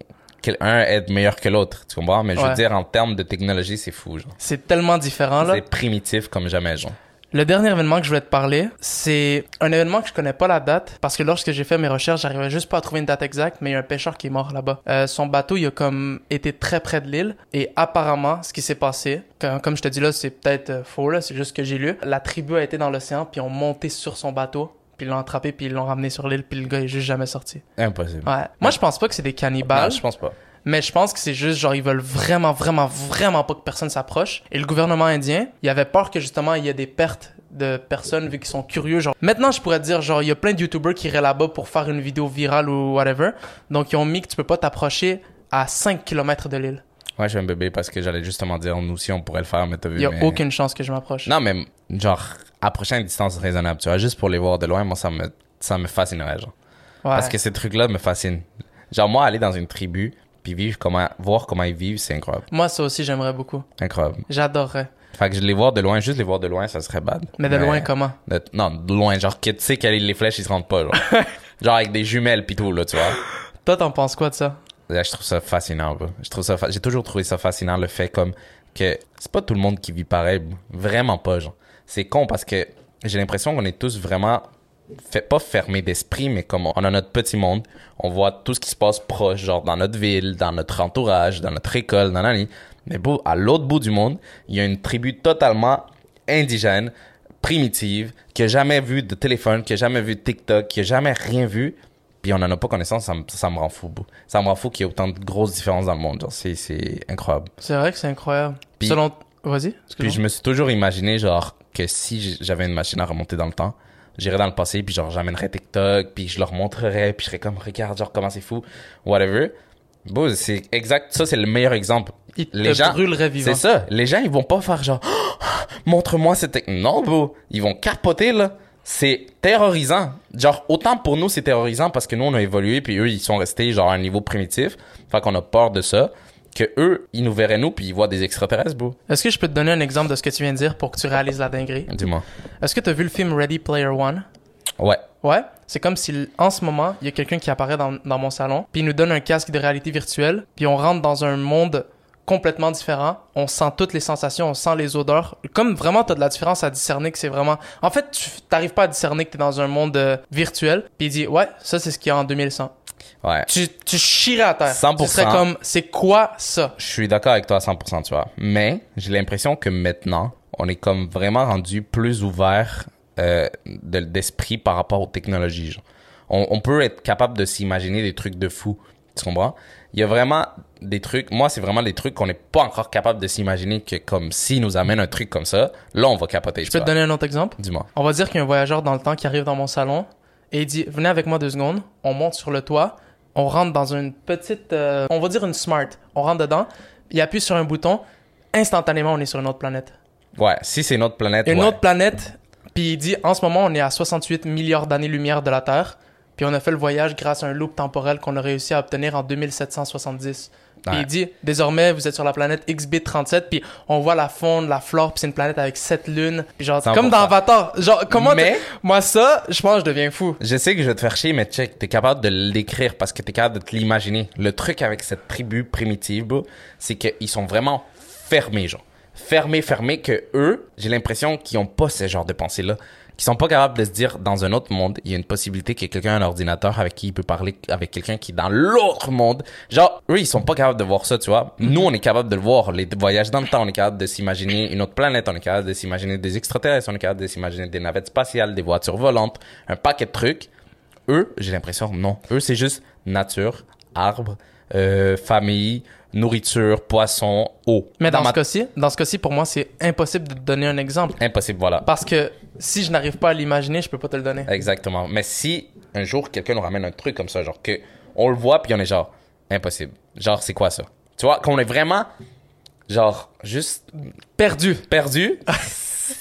qu'un est meilleur que l'autre. Tu comprends? Mais je Ouais. veux dire, en termes de technologie, c'est fou, genre. C'est tellement différent, là. C'est primitif comme jamais, genre. Le dernier événement que je voulais te parler, c'est un événement que je connais pas la date, parce que lorsque j'ai fait mes recherches, j'arrivais juste pas à trouver une date exacte, mais il y a un pêcheur qui est mort là-bas. Euh, son bateau, il a comme été très près de l'île, et apparemment, ce qui s'est passé, comme, comme je te dis là, c'est peut-être euh, faux là, c'est juste ce que j'ai lu. La tribu a été dans l'océan, puis ont monté sur son bateau, puis ils l'ont attrapé, puis ils l'ont ramené sur l'île, puis le gars est juste jamais sorti. Impossible. Ouais. Moi, je pense pas que c'est des cannibales. Non, je pense pas. Mais je pense que c'est juste genre ils veulent vraiment vraiment vraiment pas que personne s'approche. Et le gouvernement indien, il avait peur que justement il y ait des pertes de personnes vu qu'ils sont curieux genre. Maintenant, je pourrais te dire genre il y a plein de youtubeurs qui iraient là-bas pour faire une vidéo virale ou whatever. Donc ils ont mis que tu peux pas t'approcher à 5 km de l'île. Ouais, je suis un bébé parce que j'allais justement dire, nous aussi, on pourrait le faire, mais t'as vu. Il y a mais- aucune chance que je m'approche. Non, mais genre, approcher à une distance raisonnable, tu vois, juste pour les voir de loin, moi, ça me, ça me fascinerait, genre. Ouais. Parce que ces trucs-là me fascinent. Genre, moi, aller dans une tribu, puis vivre comment, voir comment ils vivent, c'est incroyable. Moi ça aussi j'aimerais beaucoup. Incroyable. J'adorerais. Fait que je les voir de loin, juste les voir de loin, ça serait bad. Mais de loin comment? de- non, de loin, genre, que tu sais que les flèches, ils se rendent pas, genre. [laughs] genre, avec des jumelles pis tout, là, tu vois. Toi t'en penses quoi de ça? Là, je trouve ça fascinant, bro. Je trouve ça, fa- j'ai toujours trouvé ça fascinant, le fait comme que c'est pas tout le monde qui vit pareil, bro. vraiment pas, genre. C'est con parce que j'ai l'impression qu'on est tous vraiment fait, pas fermés d'esprit, mais comme on a notre petit monde, on voit tout ce qui se passe proche, genre dans notre ville, dans notre entourage, dans notre école, dans la Mais bon, à l'autre bout du monde, il y a une tribu totalement indigène, primitive, qui a jamais vu de téléphone, qui a jamais vu de TikTok, qui a jamais rien vu, puis on en a pas connaissance, ça me, ça me rend fou. Ça me rend fou qu'il y ait autant de grosses différences dans le monde. Genre, c'est, c'est incroyable. C'est vrai que c'est incroyable. Puis- Selon Vas-y. Puis je me suis toujours imaginé, genre, que si j'avais une machine à remonter dans le temps, j'irais dans le passé, puis genre, j'amènerais TikTok, puis je leur montrerais, puis je serais comme, regarde, genre, comment c'est fou, whatever. Bon, c'est exact, ça, c'est le meilleur exemple. Il te les gens- brûlerait vivant. C'est ça. Les gens, ils vont pas faire genre, montre-moi cette technique. Non, bro. Ils vont capoter, là. C'est terrorisant. Genre, autant pour nous, c'est terrorisant parce que nous, on a évolué, puis eux, ils sont restés, genre, à un niveau primitif. Fait qu'on a peur de ça. Que eux, ils nous verraient nous, puis ils voient des extraterrestres, bro. Est-ce que je peux te donner un exemple de ce que tu viens de dire pour que tu réalises la dinguerie? Dis-moi. Est-ce que tu as vu le film Ready Player One? Ouais. Ouais, c'est comme si en ce moment, il y a quelqu'un qui apparaît dans, dans mon salon, puis il nous donne un casque de réalité virtuelle, puis on rentre dans un monde complètement différent. On sent toutes les sensations, on sent les odeurs. Comme vraiment, t'as de la différence à discerner que c'est vraiment... En fait, tu t'arrives pas à discerner que t'es dans un monde euh, virtuel, puis il dit, ouais, ça c'est ce qu'il y a en 2100. Ouais. Tu, tu chierais à terre. 100%. Tu serais comme, c'est quoi ça? Je suis d'accord avec toi à 100%, tu vois. Mais j'ai l'impression que maintenant, on est comme vraiment rendu plus ouvert euh, de- d'esprit par rapport aux technologies. genre. On, on peut être capable de s'imaginer des trucs de fou. Tu comprends? Il y a vraiment des trucs. Moi, c'est vraiment des trucs qu'on n'est pas encore capable de s'imaginer que comme s'ils nous amènent un truc comme ça, là, on va capoter. Je peux te donner un autre exemple? Dis-moi. On va dire qu'il y a un voyageur dans le temps qui arrive dans mon salon et il dit Venez avec moi deux secondes. On monte sur le toit. On rentre dans une petite. euh, on va dire une smart. On rentre dedans. Il appuie sur un bouton. Instantanément, on est sur une autre planète. Ouais, si c'est notre planète, Une ouais. autre planète. Puis il dit En ce moment, on est à 68 milliards d'années-lumière de la Terre. Puis on a fait le voyage grâce à un loop temporel qu'on a réussi à obtenir en 2770. Puis il dit Désormais, vous êtes sur la planète XB37. Puis on voit la faune, la flore. Puis c'est une planète avec sept lunes. Puis genre, 100%. comme dans Avatar. Genre, comment. Mais- Moi, ça, je pense que je deviens fou. Je sais que je vais te faire chier, mais check, t'es capable de l'écrire parce que t'es capable de te l'imaginer. Le truc avec cette tribu primitive, c'est qu'ils sont vraiment fermés, genre. Fermés, fermés, que eux, j'ai l'impression qu'ils ont pas ce genre de pensée-là. Qu'ils sont pas capables de se dire, dans un autre monde, il y a une possibilité que quelqu'un a un ordinateur avec qui il peut parler avec quelqu'un qui est dans l'autre monde. Genre, eux, ils sont pas capables de voir ça, tu vois. Nous, on est capable de le voir. Les voyages dans le temps, on est capable de s'imaginer une autre planète, on est capable de s'imaginer des extraterrestres, on est capable de s'imaginer des navettes spatiales, des voitures volantes, un paquet de trucs. Eux, j'ai l'impression, non. Eux, c'est juste nature, arbre, euh, famille, nourriture, poisson, eau. Mais dans, ma- ce cas-ci, dans ce cas-ci, pour moi, c'est impossible de te donner un exemple. Impossible, voilà. Parce que si je n'arrive pas à l'imaginer, je peux pas te le donner. Exactement. Mais si un jour quelqu'un nous ramène un truc comme ça, genre que on le voit puis on est genre impossible. Genre c'est quoi ça? Tu vois qu'on est vraiment genre juste Perdu. perdu? [laughs]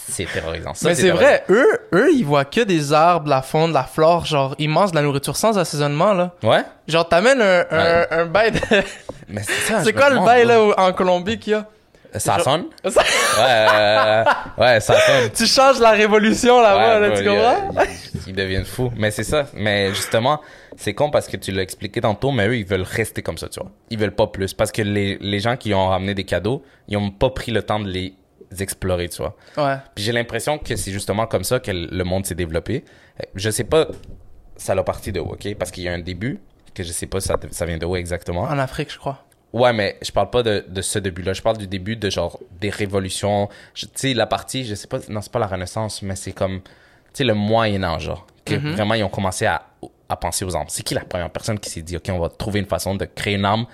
c'est terrorisant. Ça, Mais c'est vrai, eux, eux, ils voient que des arbres, la faune, la flore, genre, mangent de la nourriture sans assaisonnement, là. Ouais. Genre, t'amènes un, un, Ouais. un bail de... Mais c'est ça. [laughs] C'est quoi le bail, là, en Colombie qu'il y a? Ça sonne? [laughs] Ouais. euh, ouais, ça sonne. tu changes la révolution, là-bas, Ouais, là, tu bro, comprends? ils- Ils deviennent fous. Mais c'est ça. Mais justement, c'est con parce que tu l'as expliqué tantôt, mais eux, ils veulent rester comme ça, tu vois. Ils veulent pas plus. Parce que les, les gens qui ont ramené des cadeaux, ils ont pas pris le temps de les explorer, tu vois. Ouais. Puis j'ai l'impression que c'est justement comme ça que le monde s'est développé. Euh, Je sais pas, ça l'a parti de où, ok? Parce qu'il y a un début, que je sais pas ça, ça vient de où exactement. En Afrique, je crois. Ouais, mais je parle pas de, de ce début-là. Je parle du début de genre des révolutions. Tu sais, la partie, je sais pas, non, c'est pas la Renaissance, mais c'est comme, tu sais, le Moyen-Âge, genre. Que Mhm. vraiment, ils ont commencé à, à penser aux armes. C'est qui la première personne qui s'est dit, OK, on va trouver une façon de créer une arme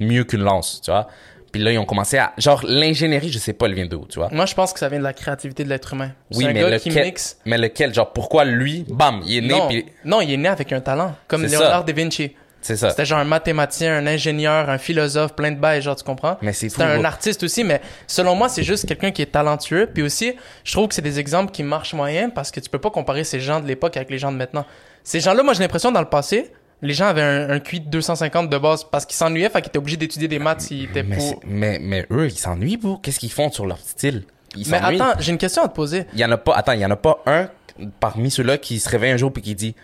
mieux qu'une lance, tu vois? Puis là, ils ont commencé à. Genre, l'ingénierie, je sais pas, elle vient d'où, tu vois? Moi, je pense que ça vient de la créativité de l'être humain. Oui, un mais gars lequel, qui mixe. mais lequel? Genre, pourquoi lui, bam, il est né, Non, non, il est né avec un talent. Comme ça. da Vinci. C'est ça. C'était genre un mathématicien, un ingénieur, un philosophe, plein de bails, genre, tu comprends? Mais c'est C'était un artiste aussi, mais selon moi, c'est juste quelqu'un qui est talentueux. Puis aussi, je trouve que c'est des exemples qui marchent moyen parce que tu peux pas comparer ces gens de l'époque avec les gens de maintenant. Ces gens-là, moi, j'ai l'impression, dans le passé, les gens avaient un, un QI de 250 de base parce qu'ils s'ennuyaient, fait qu'ils étaient obligés d'étudier des maths s'ils étaient Mais, pour... mais, mais eux, ils s'ennuient, bro. Qu'est-ce qu'ils font sur leur style? Ils Mais attends, j'ai une question à te poser. Il y en a pas, attends, il y en a pas un parmi ceux-là qui se réveille un jour puis qui dit,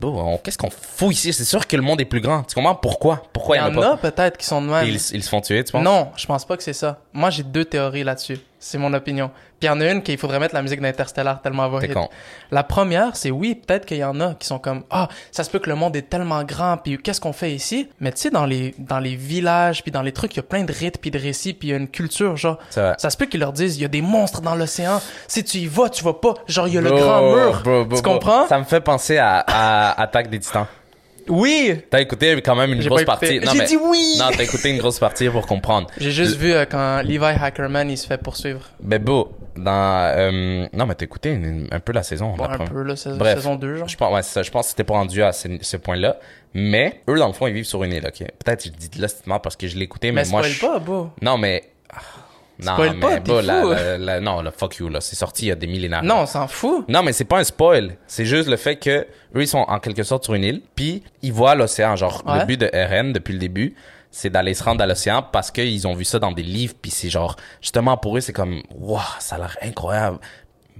Bro, on- qu'est-ce qu'on fout ici? C'est sûr que le monde est plus grand. Tu comprends pourquoi? Pourquoi Il y en a a peut-être qui sont de même. Ils, ils se font tuer, tu penses? Non, je pense pas que c'est ça. Moi, j'ai deux théories là-dessus. C'est mon opinion. Puis il y en a une qu'il faudrait mettre la musique d'Interstellar tellement elle va T'es hit. con. La première, c'est oui, peut-être qu'il y en a qui sont comme ah, ça se peut que le monde est tellement grand puis qu'est-ce qu'on fait ici? Mais tu sais dans les dans les villages puis dans les trucs, il y a plein de rites puis de récits puis il y a une culture genre ça se peut qu'ils leur disent il y a des monstres dans l'océan. Si tu y vas, tu vas pas. Genre il y a le grand mur. bro, bro, tu comprends? Ça me fait penser à, à Attaque des Titans. Oui. T'as écouté quand même une grosse partie. Non, J'ai mais- dit oui. Non, t'as écouté une grosse partie pour comprendre. J'ai juste vu euh, quand Levi Hackerman il se fait poursuivre. Mais beau, dans... euh, Non, mais t'as écouté une- un peu la saison. Bon, la un première. peu là, saison, Bref. saison 2 genre. Je pense, ouais, ça. Je pense que c'était pas rendu à ce, ce point-là. Mais eux, dans le fond, ils vivent sur une île, ok? Peut-être je dis là, c'est parce que je l'ai écouté, mais, Mais moi, je... pas, beau. Non, mais... Non, Spoil mais pas, bah, la- fou. la- la- non, le fuck you, là. C'est sorti il y a des millénaires. Non, on s'en fout. Non, mais c'est pas un spoil. C'est juste le fait que eux, ils sont en quelque sorte sur une île, puis ils voient l'océan. Genre, Ouais. le but de RN, depuis le début, c'est d'aller se rendre à l'océan parce qu'ils ont vu ça dans des livres, puis c'est genre... Justement, pour eux, c'est comme... Waouh, ça a l'air incroyable.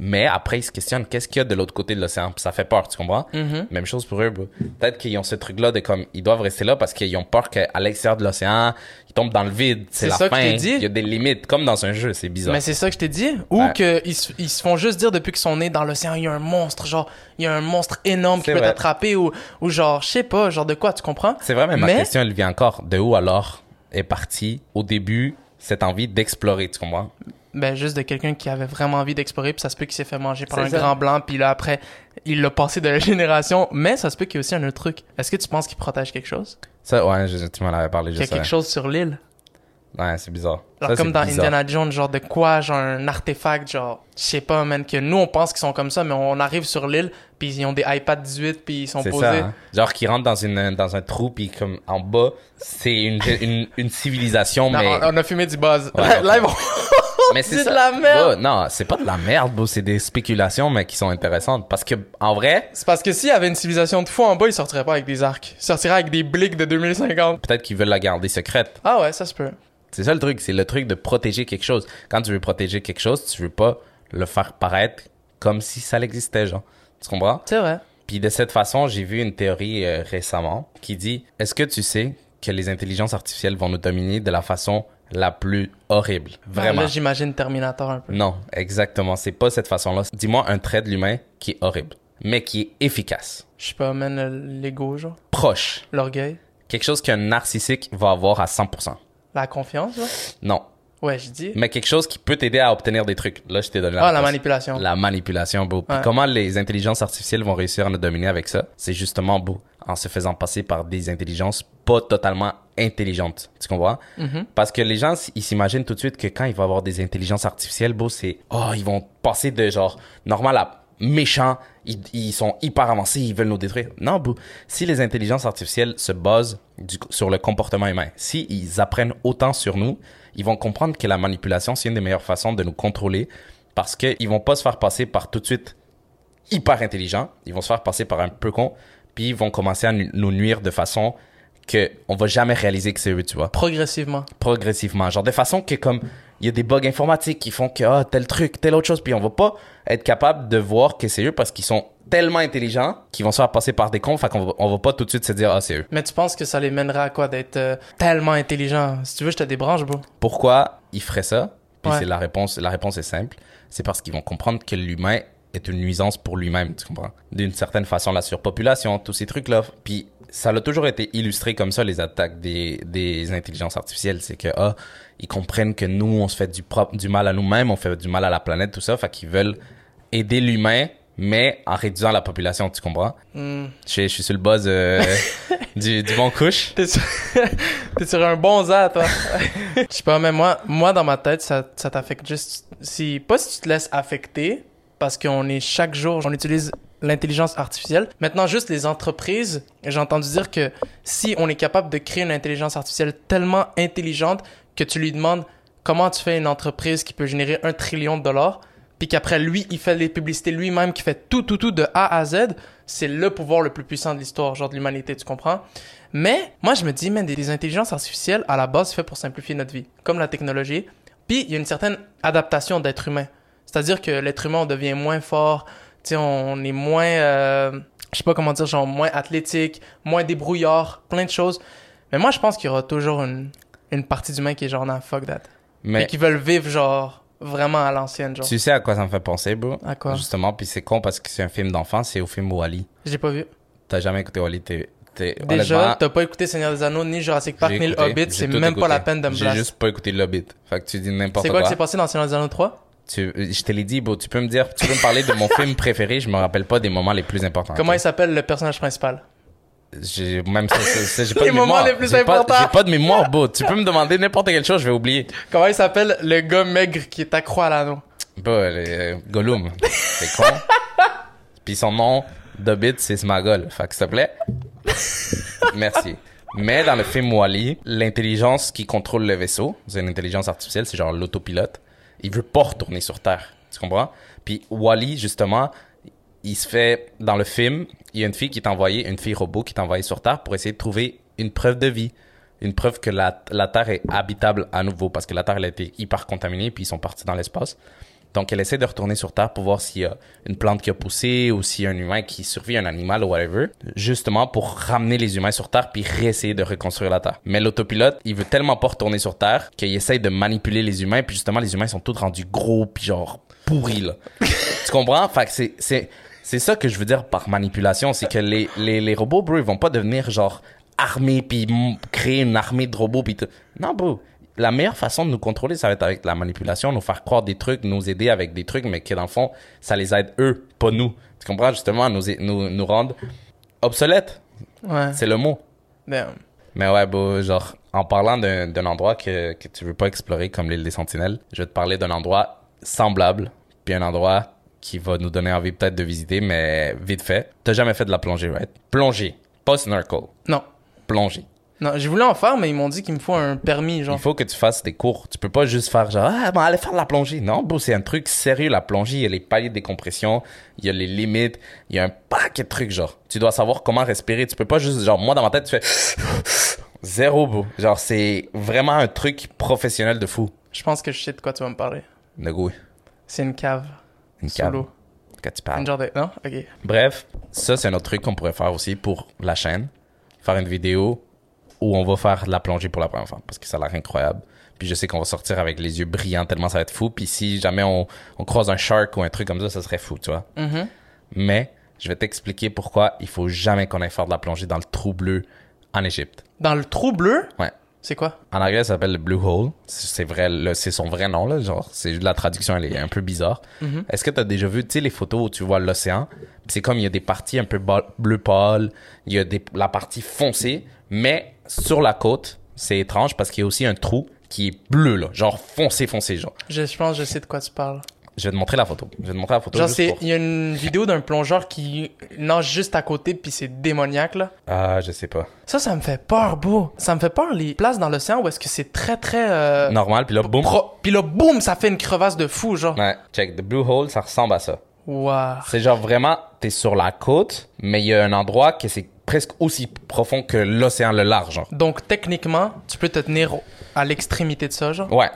Mais après, ils se questionnent, qu'est-ce qu'il y a de l'autre côté de l'océan? Ça fait peur, tu comprends? Mm-hmm. Même chose pour eux. Peut-être qu'ils ont ce truc-là de comme... Ils doivent rester là parce qu'ils ont peur qu'à l'extérieur de l'océan, ils tombent dans le vide. C'est la ça que fin. je t'ai dit. Il y a des limites, comme dans un jeu. C'est bizarre. Mais c'est ça que je t'ai dit. Ou Ouais. que ils, se- font juste dire depuis qu'ils sont nés dans l'océan, il y a un monstre, genre, il y a un monstre énorme qui peut t'attraper ou, ou genre, je sais pas, genre de quoi, tu comprends? C'est vrai, mais ma question, elle vient encore. De où alors est partie, au début, cette envie d'explorer, tu comprends? Ben, juste de quelqu'un qui avait vraiment envie d'explorer, puis ça se peut qu'il s'est fait manger par un ça. grand blanc, puis là, après, il l'a passé de la [laughs] génération. Mais ça se peut qu'il y ait aussi un autre truc. Est-ce que tu penses qu'il protège quelque chose? Ça, ouais, je- tu m'en avais parlé, Qu'il je y a quelque chose sur l'île? Ouais, c'est bizarre. Genre Ça, comme dans bizarre. Indiana Jones, genre de quoi, genre un artefact, genre, je sais pas, man, que nous on pense qu'ils sont comme ça, mais on arrive sur l'île, puis ils ont des iPad 18, puis ils sont posés. ça. hein. Genre qui rentre dans une dans un trou puis comme en bas, c'est une, une une civilisation Non, mais on, a fumé du buzz. Ouais, [laughs] Là, ils vont- [laughs] mais c'est de la merde. Bro, non, c'est pas de la merde, bro, c'est des spéculations mais qui sont intéressantes parce que en vrai, C'est parce que s'il y avait une civilisation de fou en bas, ils sortiraient pas avec des arcs. Ils sortiraient avec des blics de 2050. peut-être qu'ils veulent la garder secrète. Ah ouais, ça se peut. C'est ça le truc, c'est le truc de protéger quelque chose. Quand tu veux protéger quelque chose, tu veux pas le faire paraître comme si ça existait, genre. Tu comprends? C'est vrai. Puis de cette façon, j'ai vu une théorie euh, récemment qui dit Est-ce que tu sais que les intelligences artificielles vont nous dominer de la façon la plus horrible Vraiment. Là, j'imagine Terminator un peu. non, exactement. C'est pas cette façon-là. Dis-moi un trait de l'humain qui est horrible, mais qui est efficace, Je sais pas, man, le- l'ego, genre. proche. L'orgueil. Quelque chose qu'un narcissique va avoir à 100%. La confiance, là. Non. Ouais, je dis. Mais quelque chose qui peut t'aider à obtenir des trucs. Là, je t'ai donné la Ah, la manipulation. La manipulation, beau. Puis comment les intelligences artificielles vont réussir à nous dominer avec ça? C'est justement beau. En se faisant passer par des intelligences pas totalement intelligentes. Tu comprends? Mhm. Parce que les gens, ils s'imaginent tout de suite que quand il va y avoir des intelligences artificielles, beau, c'est, oh, ils vont passer de genre normal à méchant. Ils, ils sont hyper avancés, ils veulent nous détruire. Non. Si les intelligences artificielles se basent du- sur le comportement humain, si ils apprennent autant sur nous, ils vont comprendre que la manipulation, c'est une des meilleures façons de nous contrôler parce qu'ils vont pas se faire passer par tout de suite hyper intelligent. Ils vont se faire passer par un peu con, puis ils vont commencer à nous nuire de façon que on va jamais réaliser que c'est eux, tu vois Progressivement. progressivement. Genre de façon que comme il y a des bugs informatiques qui font que ah, tel truc, telle autre chose, puis on va pas être capable de voir que c'est eux parce qu'ils sont tellement intelligents qu'ils vont se faire passer par des cons, fait qu'on va, on va pas tout de suite se dire ah c'est eux. Mais tu penses que ça les mènerait à quoi d'être euh, tellement intelligents? Si tu veux, je te débranche, bro. Pourquoi ils feraient ça? Puis Ouais. c'est la réponse, la réponse est simple, c'est parce qu'ils vont comprendre que l'humain est une nuisance pour lui-même, tu comprends? D'une certaine façon, la surpopulation, tous ces trucs-là. Puis ça a toujours été illustré comme ça, les attaques des, des intelligences artificielles. C'est que, ah, ils comprennent que nous, on se fait du, propre, du mal à nous-mêmes, on fait du mal à la planète, tout ça. Fait qu'ils veulent aider l'humain, mais en réduisant la population, tu comprends? Hmm. je, suis- je suis sur le buzz euh, [laughs] du, du bon couche. T'es sur... [laughs] Un bon zat, toi. [laughs] Je sais pas, mais moi, moi, dans ma tête, ça, ça t'affecte juste... Si... Pas si tu te laisses affecter, parce qu'on est chaque jour, on utilise l'intelligence artificielle. Maintenant, juste les entreprises, j'ai entendu dire que si on est capable de créer une intelligence artificielle tellement intelligente que tu lui demandes comment tu fais une entreprise qui peut générer un trillion de dollars, puis qu'après lui, il fait les publicités lui-même, qui fait tout, tout, tout de A à Z, c'est le pouvoir le plus puissant de l'histoire, genre de l'humanité, tu comprends? Mais moi, je me dis, man, des, des intelligences artificielles, à la base, c'est fait pour simplifier notre vie, comme la technologie. Puis, il y a une certaine adaptation d'être humain. C'est-à-dire que l'être humain, on devient moins fort, tu sais, on est moins, euh, je sais pas comment dire, genre moins athlétique, moins débrouillard, plein de choses. Mais moi, je pense qu'il y aura toujours une, une partie d'humain qui est genre, non, fuck that. Et Mais qui veulent vivre, genre, vraiment à l'ancienne, genre. tu sais à quoi ça me fait penser, bro? À quoi? Justement, puis c'est con parce que c'est un film d'enfant, c'est au film Wally. J'ai pas vu. T'as jamais écouté Wally, t'es, Déjà, t'as pas écouté Seigneur des Anneaux, ni Jurassic Park, ni le Hobbit, c'est même pas la peine de me J'ai juste pas écouté le Hobbit. Fait que tu dis n'importe C'est quoi. quoi qui s'est passé dans Seigneur des Anneaux 3? Tu, je te l'ai dit, bro, tu peux me dire, tu peux me parler de mon [laughs] film préféré, je me rappelle pas des moments les plus importants. Comment il s'appelle le personnage principal? J'ai, même ça, j'ai pas [laughs] Les de mémoire. moments les plus J'ai pas- importants. J'ai pas de mémoire, bro. Tu peux me demander n'importe quelle chose, je vais oublier. Comment il s'appelle le gars maigre qui est accro à l'anneau? Bah, euh, Gollum. C'est con. [laughs] Puis son nom d'Hobbit, c'est Smagol. Fait que s'il te plaît. Merci. Mais dans le film Wally, l'intelligence qui contrôle le vaisseau, c'est une intelligence artificielle, c'est genre l'autopilote. Il veut pas retourner sur Terre. Tu comprends? Puis Wally, justement, il se fait, dans le film, il y a une fille qui est envoyée, une fille robot qui est envoyée sur Terre pour essayer de trouver une preuve de vie. Une preuve que la, la Terre est habitable à nouveau parce que la Terre elle a été hyper contaminée puis ils sont partis dans l'espace. Donc elle essaie de retourner sur Terre pour voir s'il y a une plante qui a poussé ou s'il y a un humain qui survit, un animal ou whatever, justement pour ramener les humains sur Terre puis réessayer de reconstruire la Terre. Mais l'autopilote, il veut tellement pas retourner sur Terre qu'il essaye de manipuler les humains puis justement les humains sont tous rendus gros puis genre pourris là. [laughs] tu comprends? Fait que c'est c'est c'est ça que je veux dire par manipulation, c'est que les, les, les robots, bro, ils vont pas devenir genre armés puis créer une armée de robots puis tout. Non, bro. La meilleure façon de nous contrôler, ça va être avec la manipulation, nous faire croire des trucs, nous aider avec des trucs, mais que dans le fond, ça les aide eux, pas nous. Tu comprends? Justement, nous, nous, nous rendre obsolètes. Ouais. C'est le mot. Damn. Mais ouais, bro, genre, en parlant d'un d'un endroit que, que tu veux pas explorer comme l'île des Sentinelles, je vais te parler d'un endroit semblable, puis un endroit qui va nous donner envie peut-être de visiter, mais vite fait. T'as jamais fait de la plongée, right? Plongée, pas snorkel, Non. plongée. Non, j'ai voulu en faire, mais ils m'ont dit qu'il me faut un permis, genre. Il faut que tu fasses des cours. Tu peux pas juste faire genre, ah, bon, allez faire de la plongée. Non, bro, c'est un truc sérieux, la plongée. Il y a les paliers de décompression, il y a les limites, il y a un paquet de trucs, genre. Tu dois savoir comment respirer. Tu peux pas juste, genre, moi, dans ma tête, tu fais [laughs] zéro, bro. Genre, c'est vraiment un truc professionnel de fou. Je pense que je sais de quoi tu vas me parler. De goût. C'est une cave. Une cave. l'eau. Quand tu parles. Une genre de... Non? Ok. Bref, ça, c'est un autre truc qu'on pourrait faire aussi pour la chaîne. Faire une vidéo où on va faire de la plongée pour la première fois parce que ça a l'air incroyable. Puis je sais qu'on va sortir avec les yeux brillants tellement ça va être fou. Puis si jamais on, on croise un shark ou un truc comme ça, ça serait fou, tu vois. Mhm. Mais je vais t'expliquer pourquoi il faut jamais qu'on aille faire de la plongée dans le trou bleu en Égypte. Dans le trou bleu, Ouais. c'est quoi? En anglais, ça s'appelle le Blue Hole. C'est vrai, c'est son vrai nom, là. Genre, c'est la traduction, elle est un peu bizarre. Mhm. Est-ce que tu as déjà vu, tu sais, les photos où tu vois l'océan? C'est comme il y a des parties un peu bleu pâle, il y a des, la partie foncée, mais sur la côte, c'est étrange parce qu'il y a aussi un trou qui est bleu, là. Genre foncé, foncé, genre. Je, je pense je sais de quoi tu parles. Je vais te montrer la photo. Je vais te montrer la photo. Genre, pour- Il y a une vidéo d'un plongeur qui nage juste à côté, puis c'est démoniaque, là. Ah, je sais pas. Ça, ça me fait peur, beau. Ça me fait peur, les places dans l'océan où est-ce que c'est très, très... euh, Normal, puis là, boum. pro- Puis là, boum, ça fait une crevasse de fou, genre. Ouais, check. The Blue Hole, ça ressemble à ça. Waouh. C'est genre vraiment, t'es sur la côte, mais il y a un endroit que c'est presque aussi profond que l'océan le large, genre. Donc, techniquement, tu peux te tenir à l'extrémité de ça, genre? Ouais.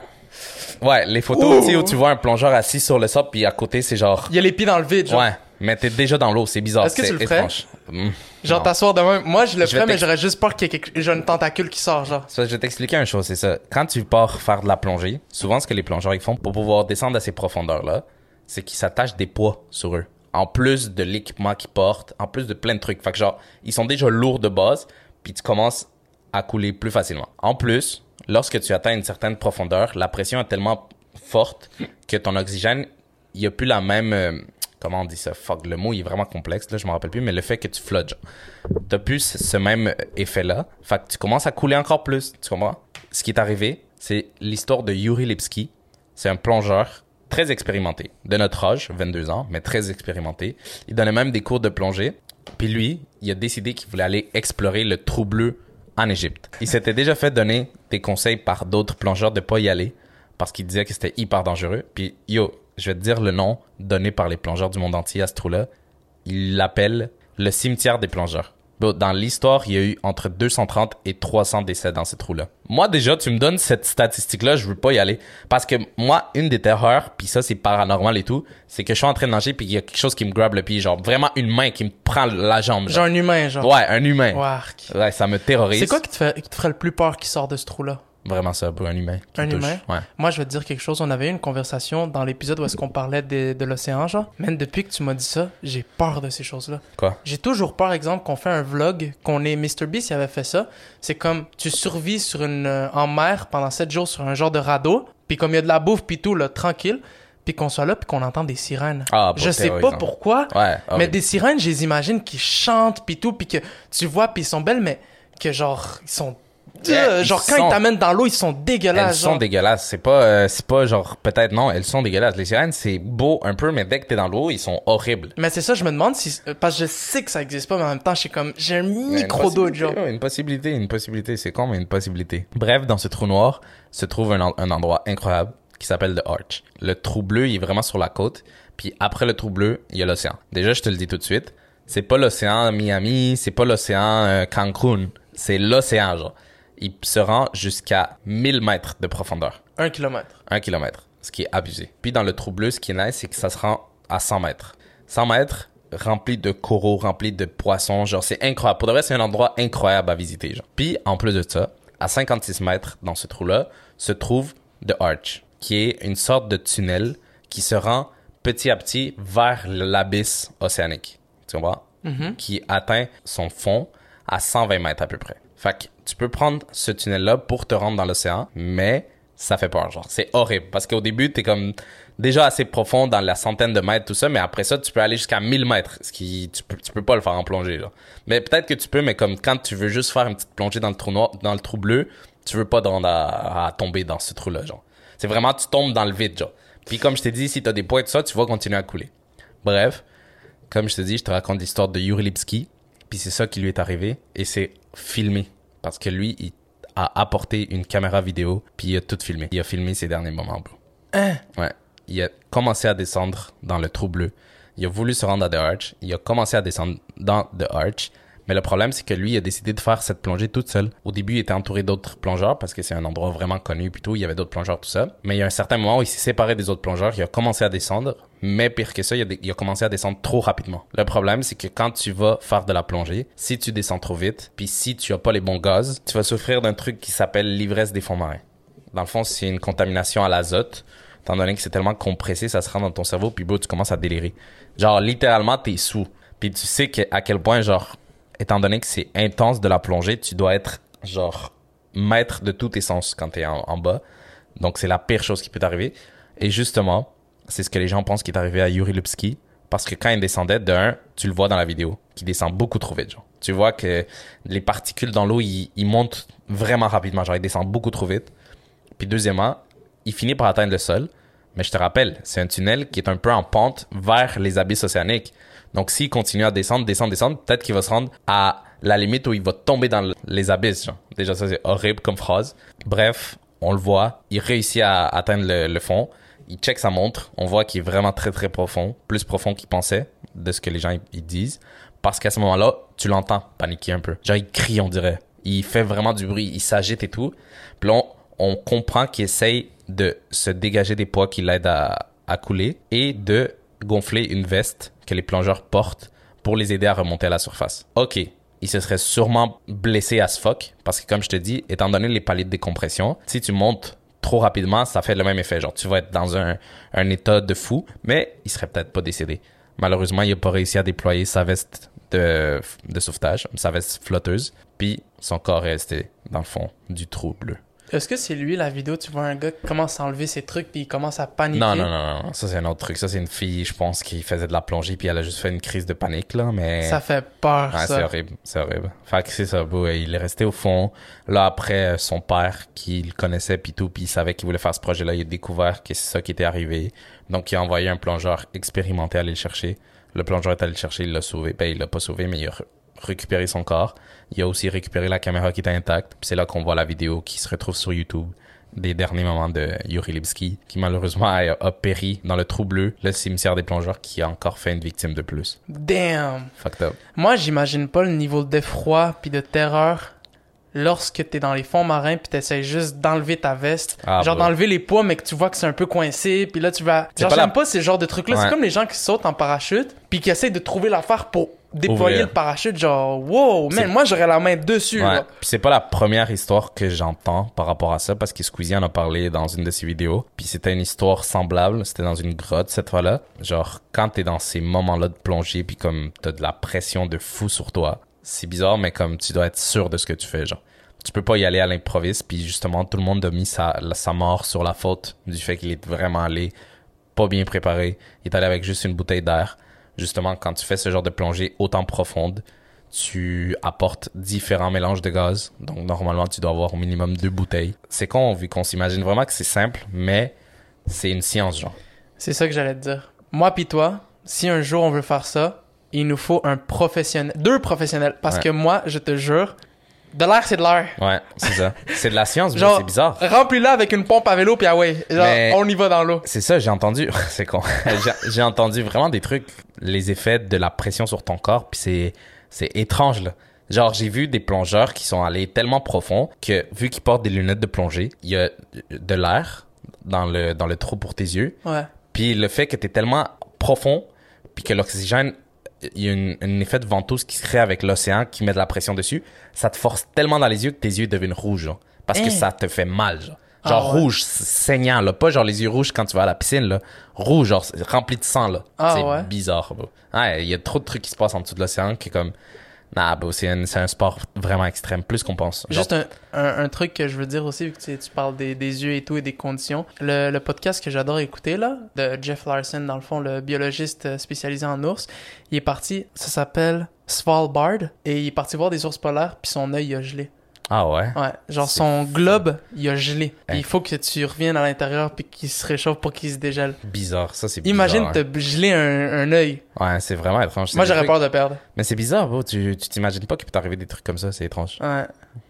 Ouais, les photos, tu sais, où tu vois un plongeur assis sur le sable, puis à côté, c'est genre... Il y a les pieds dans le vide, genre. Ouais, mais t'es déjà dans l'eau, c'est bizarre. Est-ce que tu le ferais? Hmm. Genre t'asseoir de même. Moi, je le ferais, mais j'aurais juste peur qu'il y ait quelque... une tentacule qui sort, genre. Ça, je vais t'expliquer une chose, c'est ça. Quand tu pars faire de la plongée, souvent ce que les plongeurs ils font pour pouvoir descendre à ces profondeurs-là, c'est qu'ils s'attachent des poids sur eux. En plus de l'équipement qu'ils portent, en plus de plein de trucs. Fait que genre, ils sont déjà lourds de base, puis tu commences à couler plus facilement. En plus, lorsque tu atteins une certaine profondeur, la pression est tellement forte que ton oxygène, il n'y a plus la même... euh, comment on dit ça? Fuck, le mot est vraiment complexe, là, je me rappelle plus, mais le fait que tu flottes, genre, t'as plus ce même effet-là. Fait que tu commences à couler encore plus, tu comprends? Ce qui est arrivé, c'est l'histoire de Yuri Lipski. C'est un plongeur très expérimenté, de notre âge, 22 ans, mais très expérimenté. Il donnait même des cours de plongée. Puis lui, il a décidé qu'il voulait aller explorer le trou bleu en Égypte. Il s'était déjà fait donner des conseils par d'autres plongeurs de pas y aller parce qu'il disait que c'était hyper dangereux. Puis yo, je vais te dire le nom donné par les plongeurs du monde entier à ce trou-là. Il l'appelle le cimetière des plongeurs. Dans l'histoire, il y a eu entre 230 et 300 décès dans ce trou-là. Moi, déjà, tu me donnes cette statistique-là, je veux pas y aller. Parce que moi, une des terreurs, puis ça, c'est paranormal et tout, c'est que je suis en train de nager, puis il y a quelque chose qui me grabe le pied, genre vraiment une main qui me prend la jambe. Genre Genre. un humain, genre. Ouais, un humain. Wark. Ouais, ça me terrorise. C'est quoi qui te, fait, qui te ferait le plus peur qui sort de ce trou-là? Vraiment ça, pour un humain. Un touche. humain? Ouais. Moi, je vais te dire quelque chose. On avait eu une conversation dans l'épisode où est-ce qu'on parlait de, de l'océan, genre. Man, depuis que tu m'as dit ça, j'ai peur de ces choses-là. Quoi? J'ai toujours peur, exemple, qu'on fait un vlog, qu'on est Mr. Beast, il avait fait ça. C'est comme, tu survis sur une, euh, en mer pendant 7 jours sur un genre de radeau, puis comme il y a de la bouffe puis tout, là, tranquille, puis qu'on soit là puis qu'on entend des sirènes. Ah, je sais pas pourquoi, Ouais. mais des sirènes, je les imagine qui chantent puis tout, puis que tu vois puis ils sont belles, mais que genre, ils sont... Euh, genre, quand sont- ils t'amènent dans l'eau, ils sont Elles dégueulasses. sont genre. dégueulasses. C'est pas, euh, c'est pas genre, peut-être non, elles sont dégueulasses. Les sirènes, c'est beau un peu, mais dès que t'es dans l'eau, ils sont horribles. Mais c'est ça, je me demande si... euh, Parce que je sais que ça existe pas, mais en même temps, suis comme... J'ai un micro doute, genre. Une possibilité, une possibilité. C'est con, mais une possibilité. Bref, dans ce trou noir se trouve un endroit incroyable qui s'appelle The Arch. Le trou bleu, il est vraiment sur la côte. Puis après le trou bleu, il y a l'océan. Déjà, je te le dis tout de suite, c'est pas l'océan Miami, c'est pas l'océan euh, Cancun. C'est l'océan, genre. Il se rend jusqu'à 1000 mètres de profondeur. Un kilomètre. Un kilomètre, ce qui est abusé. Puis dans le trou bleu, ce qui est nice, c'est que ça se rend à 100 mètres. 100 mètres, rempli de coraux, rempli de poissons, genre c'est incroyable. Pour de vrai, c'est un endroit incroyable à visiter, genre. Puis en plus de ça, à 56 mètres dans ce trou-là, se trouve The Arch, qui est une sorte de tunnel qui se rend petit à petit vers l'abysse océanique. Tu comprends? Qui atteint son fond à 120 mètres à peu près. Fait que tu peux prendre ce tunnel-là pour te rendre dans l'océan, mais ça fait peur, genre. C'est horrible. Parce qu'au début, t'es comme déjà assez profond dans la centaine de mètres, tout ça, mais après ça, tu peux aller jusqu'à 1000 mètres, ce qui, tu peux, pas le faire en plongée, genre. Mais peut-être que tu peux, mais comme quand tu veux juste faire une petite plongée dans le trou noir, dans le trou bleu, tu veux pas te rendre à, à tomber dans ce trou-là, genre. C'est vraiment, tu tombes dans le vide, genre. Puis comme je t'ai dit, si t'as des poids et tout ça, tu vas continuer à couler. Bref, comme je te dis, je te raconte l'histoire de Yuri Lipski. Puis c'est ça qui lui est arrivé. Et c'est filmé. Parce que lui, il a apporté une caméra vidéo. Puis il a tout filmé. Il a filmé ses derniers moments, bro. Hein? Ouais. Il a commencé à descendre dans le trou bleu. Il a voulu se rendre à The Arch. Il a commencé à descendre dans The Arch. Mais le problème, c'est que lui, il a décidé de faire cette plongée toute seule. Au début, il était entouré d'autres plongeurs parce que c'est un endroit vraiment connu tout. Il y avait d'autres plongeurs tout seul. Mais il y a un certain moment où il s'est séparé des autres plongeurs. Il a commencé à descendre. Mais pire que ça, il a, commencé à descendre trop rapidement. Le problème, c'est que quand tu vas faire de la plongée, si tu descends trop vite, puis si tu as pas les bons gaz, tu vas souffrir d'un truc qui s'appelle l'ivresse des fonds marins. Dans le fond, c'est une contamination à l'azote. Étant donné que c'est tellement compressé, ça se rend dans ton cerveau, puis bro, tu commences à délirer. Genre, littéralement, t'es sous. Puis tu sais que, à quel point, genre, étant donné que c'est intense de la plongée, tu dois être, genre, maître de tous tes sens quand t'es en, en bas. Donc, c'est la pire chose qui peut t'arriver. Et justement, c'est ce que les gens pensent qui est arrivé à Yuri Lipski. Parce que quand il descendait, d'un, tu le vois dans la vidéo, qui descend beaucoup trop vite, genre. Tu vois que les particules dans l'eau, ils, ils montent vraiment rapidement, genre, ils descendent beaucoup trop vite. Puis deuxièmement, il finit par atteindre le sol. Mais je te rappelle, c'est un tunnel qui est un peu en pente vers les abysses océaniques. Donc s'il continue à descendre, descendre, descendre, peut-être qu'il va se rendre à la limite où il va tomber dans le- les abysses. Déjà ça c'est horrible comme phrase. Bref, on le voit, il réussit à atteindre le, fond. Il check sa montre, on voit qu'il est vraiment très très profond, plus profond qu'il pensait de ce que les gens disent. Parce qu'à ce moment-là, tu l'entends paniquer un peu. Genre il crie on dirait. Il fait vraiment du bruit, il s'agite et tout. Puis là, on, on comprend qu'il essaye de se dégager des poids qui l'aident à, à couler et de gonfler une veste que les plongeurs portent pour les aider à remonter à la surface. Ok, il se serait sûrement blessé à ce fuck parce que comme je te dis, étant donné les paliers de décompression, si tu montes trop rapidement, ça fait le même effet. Genre, tu vas être dans un, état de fou, mais il serait peut-être pas décédé. Malheureusement, il a pas réussi à déployer sa veste de, de sauvetage, sa veste flotteuse, puis son corps est resté dans le fond du trou bleu. Est-ce que c'est lui, la vidéo, tu vois un gars qui commence à enlever ses trucs puis il commence à paniquer? Non, non, non, non, ça c'est un autre truc. Ça c'est une fille, je pense, qui faisait de la plongée puis elle a juste fait une crise de panique là, mais Ça fait peur, ouais, c'est horrible, c'est horrible. Fait que c'est ça, bro, il est resté au fond. Là après, euh, son père qui le connaissait puis tout, puis il savait qu'il voulait faire ce projet-là, il a découvert que c'est ça qui était arrivé. Donc il a envoyé un plongeur expérimenté aller le chercher. Le plongeur est allé le chercher, il l'a sauvé. Ben il l'a pas sauvé, mais il a re- récupéré son corps. Il a aussi récupéré la caméra qui était intacte. C'est là qu'on voit la vidéo qui se retrouve sur YouTube des derniers moments de Yuri Lipski, qui malheureusement a, a péri dans le trou bleu, le cimetière des plongeurs, qui a encore fait une victime de plus. Damn! Fucked up. Moi, j'imagine pas le niveau d'effroi puis de terreur lorsque t'es dans les fonds marins puis t'essayes juste d'enlever ta veste. Ah, genre d'enlever les poids, mais que tu vois que c'est un peu coincé puis là tu vas... C'est Genre, pas j'aime la- pas ces genres de trucs-là. C'est Ouais. comme les gens qui sautent en parachute puis qui essayent de trouver l'affaire pour déployer Ouvrir. le parachute. Genre, wow, C'est- man, moi j'aurais la main dessus. Ouais. là. Puis c'est pas la première histoire que j'entends par rapport à ça parce que Squeezie en a parlé dans une de ses vidéos. Puis c'était une histoire semblable. C'était dans une grotte cette fois-là. Genre quand t'es dans ces moments-là de plongée puis comme t'as de la pression de fou sur toi. C'est bizarre mais comme tu dois être sûr de ce que tu fais genre. Tu peux pas y aller à l'improviste puis justement tout le monde a mis sa, mort sur la faute du fait qu'il est vraiment allé pas bien préparé. Il est allé avec juste une bouteille d'air. Justement quand tu fais ce genre de plongée autant profonde tu apportes différents mélanges de gaz. Donc, normalement, tu dois avoir au minimum deux bouteilles. C'est con, vu qu'on s'imagine vraiment que c'est simple, mais c'est une science, genre. C'est ça que j'allais te dire. Moi pis toi, si un jour on veut faire ça, il nous faut un professionnel, deux professionnels. Parce Ouais. que moi, je te jure, de l'air c'est de l'air. Ouais, c'est ça. [laughs] c'est de la science, Genre- c'est bizarre. Remplis-la avec une pompe à vélo puis ah ouais, genre, Mais- on y va dans l'eau. C'est ça, j'ai entendu. [laughs] c'est con. J'ai- entendu vraiment des trucs, les effets de la pression sur ton corps, puis c'est c'est étrange là. Genre j'ai vu des plongeurs qui sont allés tellement profond que vu qu'ils portent des lunettes de plongée, il y a de l'air dans le dans le trou pour tes yeux, Ouais. Puis le fait que tu es tellement profond, puis que l'oxygène, il y a une- un effet de ventouse qui se crée avec l'océan qui met de la pression dessus, ça te force tellement dans les yeux que tes yeux deviennent rouges, genre. Parce que Hein? ça te fait mal, genre. Genre Ah ouais. rouge, saignant, là. Pas genre les yeux rouges quand tu vas à la piscine, là. Rouge, genre rempli de sang, là. Ah c'est ouais? bizarre. Ouais, il y a trop de trucs qui se passent en dessous de l'océan qui est comme... Nah, bro, c'est un, sport vraiment extrême, plus qu'on pense. Juste un, truc que je veux dire aussi, vu que tu, parles des, yeux et tout et des conditions. Le, le podcast que j'adore écouter, là, de Jeff Larson, dans le fond, le biologiste spécialisé en ours, il est parti, ça s'appelle Svalbard, et il est parti voir des ours polaires, puis son œil a gelé. Ah ouais? Ouais, genre son globe, il a gelé. Hein. il faut que tu reviennes à l'intérieur puis qu'il se réchauffe pour qu'il se dégèle. Bizarre, ça c'est bizarre. Imagine hein. te geler un, un œil. Ouais, c'est vraiment étrange. Moi, j'aurais trucs- peur de perdre. Mais c'est bizarre, bro. Tu tu t'imagines pas qu'il peut t'arriver des trucs comme ça, c'est étrange. Ouais.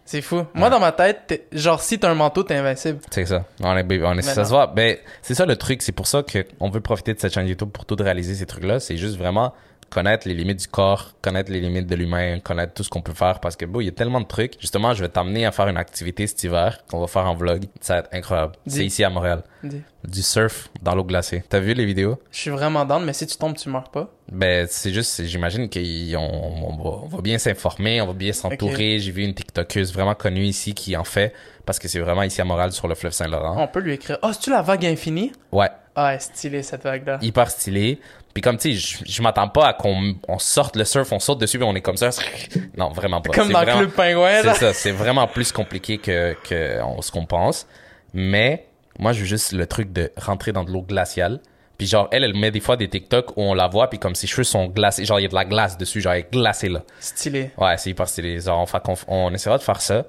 C'est fou. Moi, dans ma tête, genre, si t'as un manteau, t'es invincible. C'est ça. On est, on est, ça se voit. Ben, c'est ça le truc. C'est pour ça qu'on veut profiter de cette chaîne YouTube pour tout réaliser ces trucs-là. C'est juste vraiment connaître les limites du corps, connaître les limites de l'humain, connaître tout ce qu'on peut faire parce que, bon, il y a tellement de trucs. Justement, je vais t'amener à faire une activité cet hiver qu'on va faire en vlog. Ça va être incroyable. Dis. C'est ici à Montréal. Dis. Du surf dans l'eau glacée. T'as vu les vidéos? Je suis vraiment down, mais si tu tombes, tu meurs pas. Ben, c'est juste, j'imagine qu'on on va, on va bien s'informer, on va bien s'entourer. J'ai vu une TikTokeuse vraiment connue ici qui en fait parce que c'est vraiment ici à Montréal sur le fleuve Saint-Laurent. On peut lui écrire. Oh, c'est-tu la vague infinie? Ouais. Ah, stylée, cette vague-là. hyper stylé. Puis comme tu sais, je, m'attends pas à qu'on on sorte le surf, on saute dessus puis on est comme ça. [laughs] Non, vraiment pas. Comme dans vraiment- Club Pingouin, C'est ça, c'est vraiment plus compliqué que, que on- ce qu'on pense. Mais moi, je veux juste le truc de rentrer dans de l'eau glaciale. Puis genre, elle, elle met des fois des TikTok où on la voit, puis comme ses cheveux sont glacés, genre il y a de la glace dessus, genre elle est glacée là. Stylé. Ouais, c'est hyper stylé. Genre, on, qu'on- on essaiera de faire ça.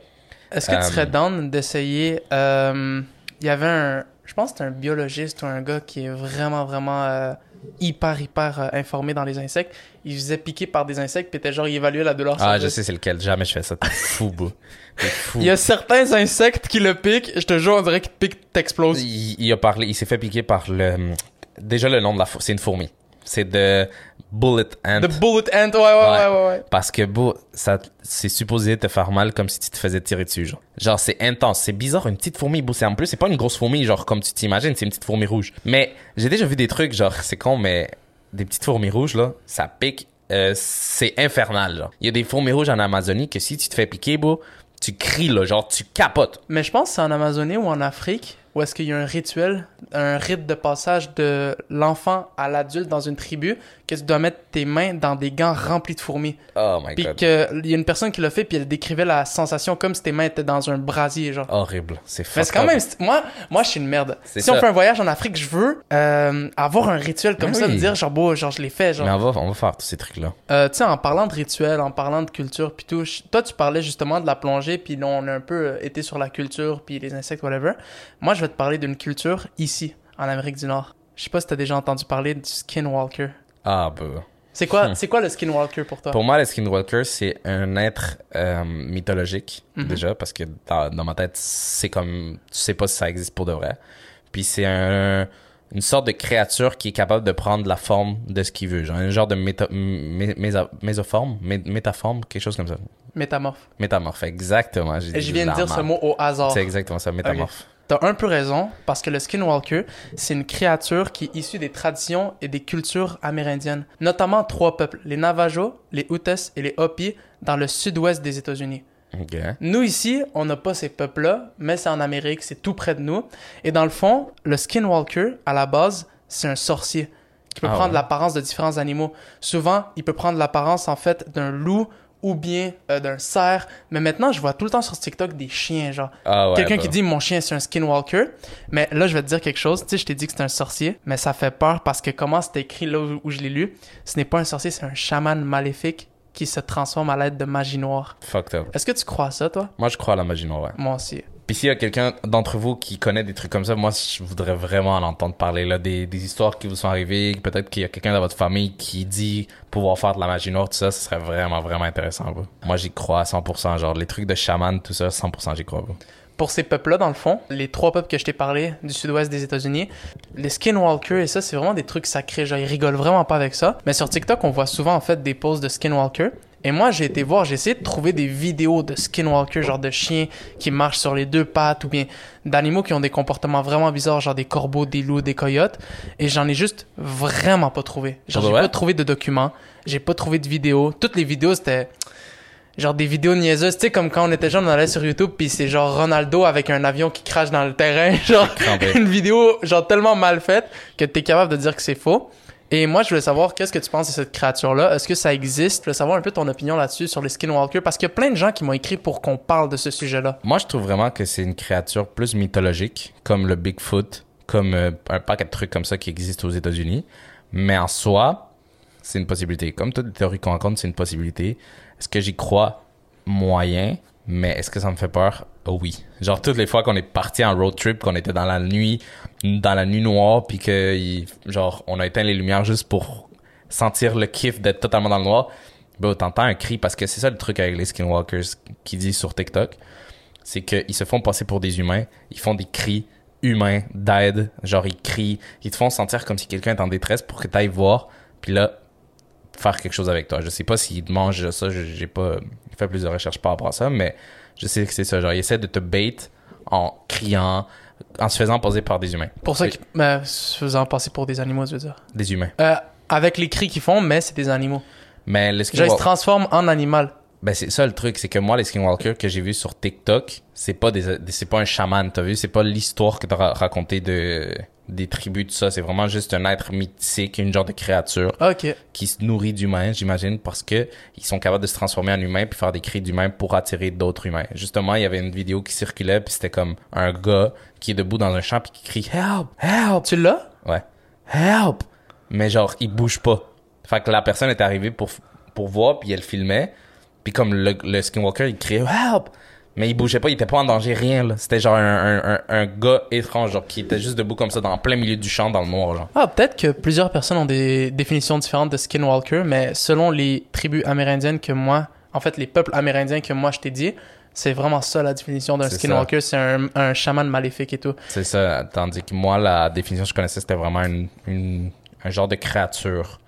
Est-ce que Euh, tu serais down d'essayer. euh, Il y avait un. Je pense que c'est un biologiste ou un gars qui est vraiment, vraiment euh, hyper, hyper euh, informé dans les insectes. Il se faisait piquer par des insectes, puis était genre, il évaluait la douleur. Ah, je sais c'est lequel. Jamais je fais ça. T'es fou. T'es fou. Il y a certains insectes qui le piquent, je te jure, on dirait qu'ils te piquent, t'exploses. Il, il a parlé, il s'est fait piquer par le. Déjà le nom de la c'est une fourmi. C'est de bullet ant. The bullet ant, ouais, ouais, ouais, ouais. ouais. Parce que beau, ça, c'est supposé te faire mal comme si tu te faisais tirer dessus, genre. Genre, c'est intense. C'est bizarre, une petite fourmi, beau, c'est en plus, c'est pas une grosse fourmi, genre, comme tu t'imagines, c'est une petite fourmi rouge. Mais, j'ai déjà vu des trucs, genre, [laughs] c'est con, mais, des petites fourmis rouges, là, ça pique, euh, c'est infernal, genre. Il y a des fourmis rouges en Amazonie que si tu te fais piquer, beau, tu cries, là, genre, tu capotes. Mais je pense que c'est en Amazonie ou en Afrique où est-ce qu'il y a un rituel, un rite de passage de l'enfant à l'adulte dans une tribu, que tu dois mettre tes mains dans des gants remplis de fourmis? Oh my Puis god. qu'il y a une personne qui l'a fait, puis elle décrivait la sensation comme si tes mains étaient dans un brasier, genre. Horrible. C'est Mais c'est quand même... Moi, moi je suis une merde. Si on fait un voyage en Afrique, je veux euh, avoir un rituel comme Mais ça, oui. me dire genre, bon, genre, je l'ai fait, genre. Mais on va, on va faire tous ces trucs-là. Euh, tu sais, en parlant de rituel, en parlant de culture, puis tout, je- toi, tu parlais justement de la plongée, puis on a un peu euh, été sur la culture, puis les insectes, whatever. Moi, je vais te parler d'une culture ici, en Amérique du Nord. Je sais pas si t'as déjà entendu parler du skinwalker. Ah, bah. C'est quoi, [laughs] c'est quoi le skinwalker pour toi? Pour moi, le Skinwalker, c'est un être euh, mythologique, Mhm. déjà, parce que dans, dans ma tête, c'est comme. Tu sais pas si ça existe pour de vrai. Puis c'est un, une sorte de créature qui est capable de prendre la forme de ce qu'il veut. Genre un genre de méta, mé- mésoforme, mé- métaforme, quelque chose comme ça. Métamorphe. Métamorphe, exactement. Et je viens de dire ce mot au hasard. C'est exactement ça, métamorphe. T'as un peu raison, parce que le skinwalker, c'est une créature qui est issue des traditions et des cultures amérindiennes, notamment trois peuples, les Navajos, les Utes et les Hopi, dans le sud-ouest des États-Unis. Nous ici, on n'a pas ces peuples-là, mais c'est en Amérique, c'est tout près de nous. Et dans le fond, le skinwalker, à la base, c'est un sorcier qui peut Ah prendre ouais. l'apparence de différents animaux. Souvent, il peut prendre l'apparence en fait d'un loup ou bien euh, d'un cerf. Mais maintenant, je vois tout le temps sur TikTok des chiens, genre. Ah ouais. Quelqu'un bah. qui dit mon chien c'est un skinwalker, mais là je vais te dire quelque chose, tu sais je t'ai dit que c'est un sorcier, mais ça fait peur parce que comment c'est écrit là où, où je l'ai lu, ce n'est pas un sorcier, c'est un chaman maléfique qui se transforme à l'aide de magie noire. Fucked up. Est-ce que tu crois à ça toi? Moi, je crois à la magie noire, ouais. Moi aussi. Puis s'il y a quelqu'un d'entre vous qui connaît des trucs comme ça, moi je voudrais vraiment en entendre parler là, des, histoires qui vous sont arrivées, peut-être qu'il y a quelqu'un dans votre famille qui dit pouvoir faire de la magie noire, tout ça, ce serait vraiment vraiment intéressant. bro. Moi j'y crois à 100%, genre les trucs de chaman, tout ça, 100% j'y crois. bro. Pour ces peuples-là, dans le fond, les trois peuples que je t'ai parlé du sud-ouest des États-Unis, les skinwalkers et ça, c'est vraiment des trucs sacrés. Genre, ils rigolent vraiment pas avec ça. Mais sur TikTok, on voit souvent en fait des posts de skinwalkers. Et moi, j'ai été voir, j'ai essayé de trouver des vidéos de skinwalkers, genre de chiens qui marchent sur les deux pattes ou bien d'animaux qui ont des comportements vraiment bizarres, genre des corbeaux, des loups, des coyotes. Et j'en ai juste vraiment pas trouvé. Genre, Pour j'ai pas trouvé de documents, j'ai pas trouvé de vidéos. Toutes les vidéos, c'était genre des vidéos niaiseuses, tu sais, comme quand on était jeune, on allait sur YouTube, puis c'est genre Ronaldo avec un avion qui crache dans le terrain, [laughs] genre une vidéo genre tellement mal faite que t'es capable de dire que c'est faux. Et moi, je voulais savoir qu'est-ce que tu penses de cette créature-là? Est-ce que ça existe? Je voulais savoir un peu ton opinion là-dessus sur les skinwalkers parce qu'il y a plein de gens qui m'ont écrit pour qu'on parle de ce sujet-là. Moi je trouve vraiment que c'est une créature plus mythologique, comme le Bigfoot, comme euh, un paquet de trucs comme ça qui existent aux États-Unis. Mais en soi, c'est une possibilité. Comme toutes les théories qu'on raconte, c'est une possibilité. Est-ce que j'y crois moyen? Mais est-ce que ça me fait peur? Oh oui. Genre, toutes les fois qu'on est parti en road trip, qu'on était dans la nuit, dans la nuit noire, puis que, genre, on a éteint les lumières juste pour sentir le kiff d'être totalement dans le noir, ben, t'entends un cri, parce que c'est ça le truc avec les skinwalkers qui disent sur TikTok, c'est qu'ils se font passer pour des humains, ils font des cris humains d'aide, genre ils crient, ils te font sentir comme si quelqu'un est en détresse pour que t'ailles voir, puis là, faire quelque chose avec toi. Je sais pas s'ils mangent ça, j'ai pas fait plus de recherches par rapport à ça, mais je sais que c'est ça. Genre, ils essaient de te bait en criant, en se faisant poser par des humains. Pour ça qu'ils ben, se faisant passer pour des animaux, je veux dire? Des humains. Euh, avec les cris qu'ils font, mais c'est des animaux. Mais le Genre, ils se transforment en animal. ben c'est ça le truc, c'est que moi, les skinwalkers que j'ai vus sur TikTok, c'est pas des, c'est pas un chaman, t'as vu? C'est pas l'histoire que t'as ra- raconté de, des tribus, tout ça. C'est vraiment juste un être mythique, une genre de créature. Ok. qui se nourrit d'humains, j'imagine, parce que ils sont capables de se transformer en humains puis faire des cris d'humains pour attirer d'autres humains. Justement, il y avait une vidéo qui circulait puis c'était comme un gars qui est debout dans un champ puis qui crie help, help, Tu l'as? ouais, help, mais genre il bouge pas. Fait que la personne est arrivée pour pour voir puis elle filmait puis comme le, le skinwalker il criait help, mais il bougeait pas, il était pas en danger rien là. C'était genre un, un, un, un gars étrange genre qui était juste debout comme ça dans plein milieu du champ dans le noir genre. Ah, peut-être que plusieurs personnes ont des définitions différentes de skinwalker, mais selon les tribus amérindiennes que moi, en fait, les peuples amérindiens que moi je t'ai dit, c'est vraiment ça la définition d'un skinwalker. C'est un, un chaman maléfique et tout. C'est ça, tandis que moi, la définition que je connaissais, c'était vraiment une, une- un genre de créature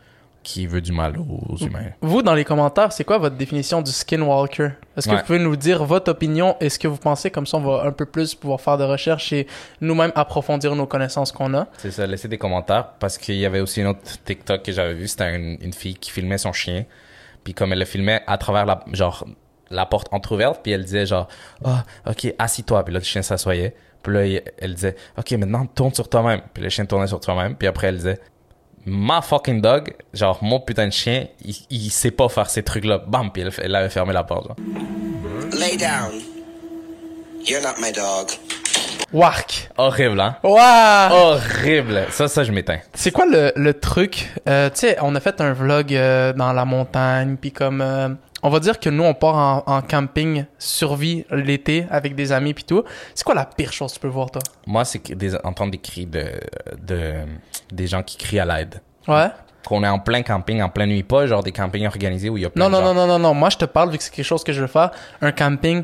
qui veut du mal aux humains. Vous, dans les commentaires, c'est quoi votre définition du skinwalker? Est-ce que Ouais. vous pouvez nous dire votre opinion et ce que vous pensez? Comme ça, on va un peu plus pouvoir faire de recherches et nous-mêmes approfondir nos connaissances qu'on a. C'est ça, laissez des commentaires parce qu'il y avait aussi une autre TikTok que j'avais vu, c'était une, une fille qui filmait son chien, puis comme elle le filmait à travers la, genre, la porte entrouverte, puis elle disait genre, ah, ok, assis-toi, puis là le chien s'assoyait, puis là elle disait, ok, maintenant tourne sur toi-même, puis le chien tournait sur toi-même, puis après elle disait, ma fucking dog, genre mon putain de chien, il, il sait pas faire ces trucs-là, bam, puis elle, elle avait fermé la porte. genre. Lay down. You're not my dog. Wark! Horrible, hein? Waouh! Horrible. Ça, ça, je m'éteins. C'est quoi le, le truc? Euh, tu sais, on a fait un vlog euh, dans la montagne, puis comme... euh, on va dire que nous, on part en, en camping, survie l'été avec des amis puis tout. C'est quoi la pire chose que tu peux voir, toi? Moi, c'est des, entendre des cris de, de, des gens qui crient à l'aide. Ouais? Qu'on est en plein camping, en pleine nuit, pas genre des campings organisés où il y a plein Non, de non, gens. non, non, non, non. Moi, je te parle, vu que c'est quelque chose que je veux faire, un camping,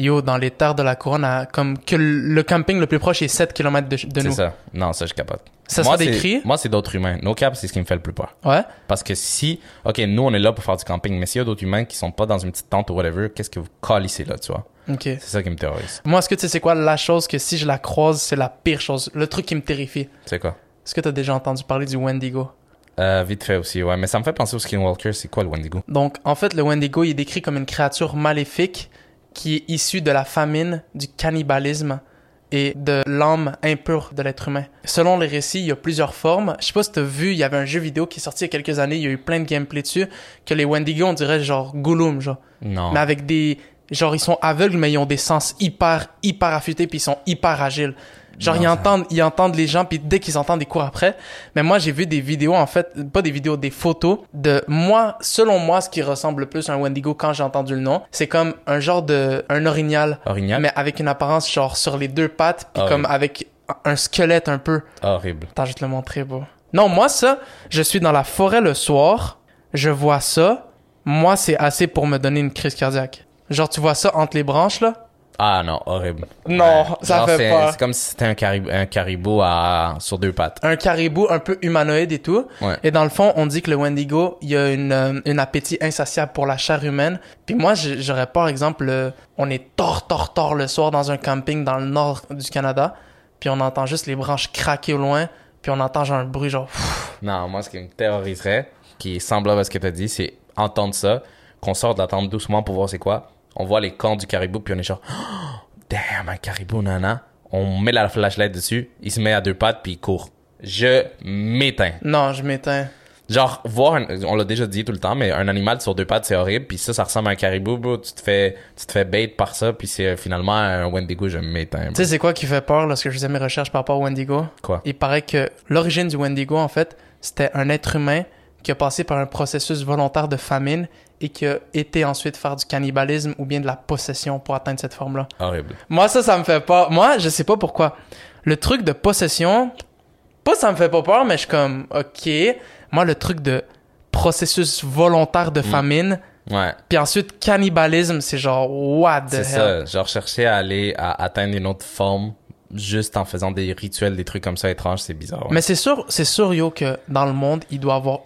yo, dans les terres de la couronne, à- comme que le camping le plus proche est 7 km de, de C'est nous. ça. Non, ça, je capote. Ça moi, des c'est- cris? Moi, c'est d'autres humains. No cap, c'est ce qui me fait le plus peur. Ouais? Parce que si, ok, nous, on est là pour faire du camping, mais s'il y a d'autres humains qui sont pas dans une petite tente ou whatever, qu'est-ce que vous calissez là, tu vois? Ok. C'est ça qui me terrorise. Moi, est-ce que tu sais c'est quoi la chose que si je la croise, c'est la pire chose? Le truc qui me terrifie? C'est quoi? Est-ce que t'as déjà entendu parler du Wendigo? Euh, vite fait aussi, ouais. Mais ça me fait penser au Skinwalker. C'est quoi le Wendigo? Donc, en fait, le Wendigo, il est décrit comme une créature maléfique qui est issue de la famine, du cannibalisme et de l'âme impure de l'être humain. Selon les récits, il y a plusieurs formes. Je sais pas si t'as vu, il y avait un jeu vidéo qui est sorti il y a quelques années, il y a eu plein de gameplay dessus, que les Wendigo, on dirait genre Gollum, genre. Non. Mais avec des... Genre, ils sont aveugles, mais ils ont des sens hyper, hyper affûtés, puis ils sont hyper agiles. Genre, Non, ils entendent, ils entendent les gens, puis dès qu'ils entendent, ils courent après. Mais moi, j'ai vu des vidéos, en fait, pas des vidéos, des photos de moi, selon moi, ce qui ressemble le plus à un Wendigo quand j'ai entendu le nom. C'est comme un genre de, un orignal, Orignal? mais avec une apparence genre sur les deux pattes, puis Ah comme oui. avec un squelette un peu. Horrible. Attends, je vais te le montrer, bro. Non, moi, ça, je suis dans la forêt le soir, je vois ça. Moi, c'est assez pour me donner une crise cardiaque. Genre, tu vois ça entre les branches, là? Ah non, horrible. Non, Ouais. ça Genre, fait peur. C'est comme si c'était un, carib- un caribou à, sur deux pattes. Un caribou un peu humanoïde et tout. Ouais. Et dans le fond, on dit que le Wendigo, il y a une, euh, une appétit insatiable pour la chair humaine. Puis moi, j'aurais par exemple, euh, on est tort, tort, tort le soir dans un camping dans le nord du Canada. Puis on entend juste les branches craquer au loin. Puis on entend genre un bruit genre... Non, moi, ce qui me terroriserait, qui est semblable à ce que tu as dit, c'est entendre ça, qu'on sort de la tente doucement pour voir c'est quoi. On voit les cornes du caribou, puis on est genre, oh, [gasps] damn, un caribou, nana. On met la flashlight dessus, il se met à deux pattes, puis il court. Je m'éteins. Non, je m'éteins. Genre, voir, un- on l'a déjà dit tout le temps, mais un animal sur deux pattes, c'est horrible, puis ça, ça ressemble à un caribou, bro. Tu te fais, tu te fais bait par ça, puis c'est euh, finalement un Wendigo, je m'éteins. Tu sais, c'est quoi qui fait peur lorsque je faisais mes recherches par rapport au Wendigo? Quoi? Il paraît que l'origine du Wendigo, en fait, c'était un être humain qui a passé par un processus volontaire de famine et qui a été ensuite faire du cannibalisme ou bien de la possession pour atteindre cette forme-là. Horrible. Moi, ça, ça me fait pas. Moi, je sais pas pourquoi. Le truc de possession, pas ça me fait pas peur, mais je suis comme, ok. Moi, le truc de processus volontaire Mm. de famine, Ouais. puis ensuite cannibalisme, c'est genre, what the C'est hell? ça. Genre, chercher à aller à atteindre une autre forme juste en faisant des rituels, des trucs comme ça étranges, c'est bizarre. ouais. Mais c'est sûr, c'est sûr, yo, que dans le monde, il doit avoir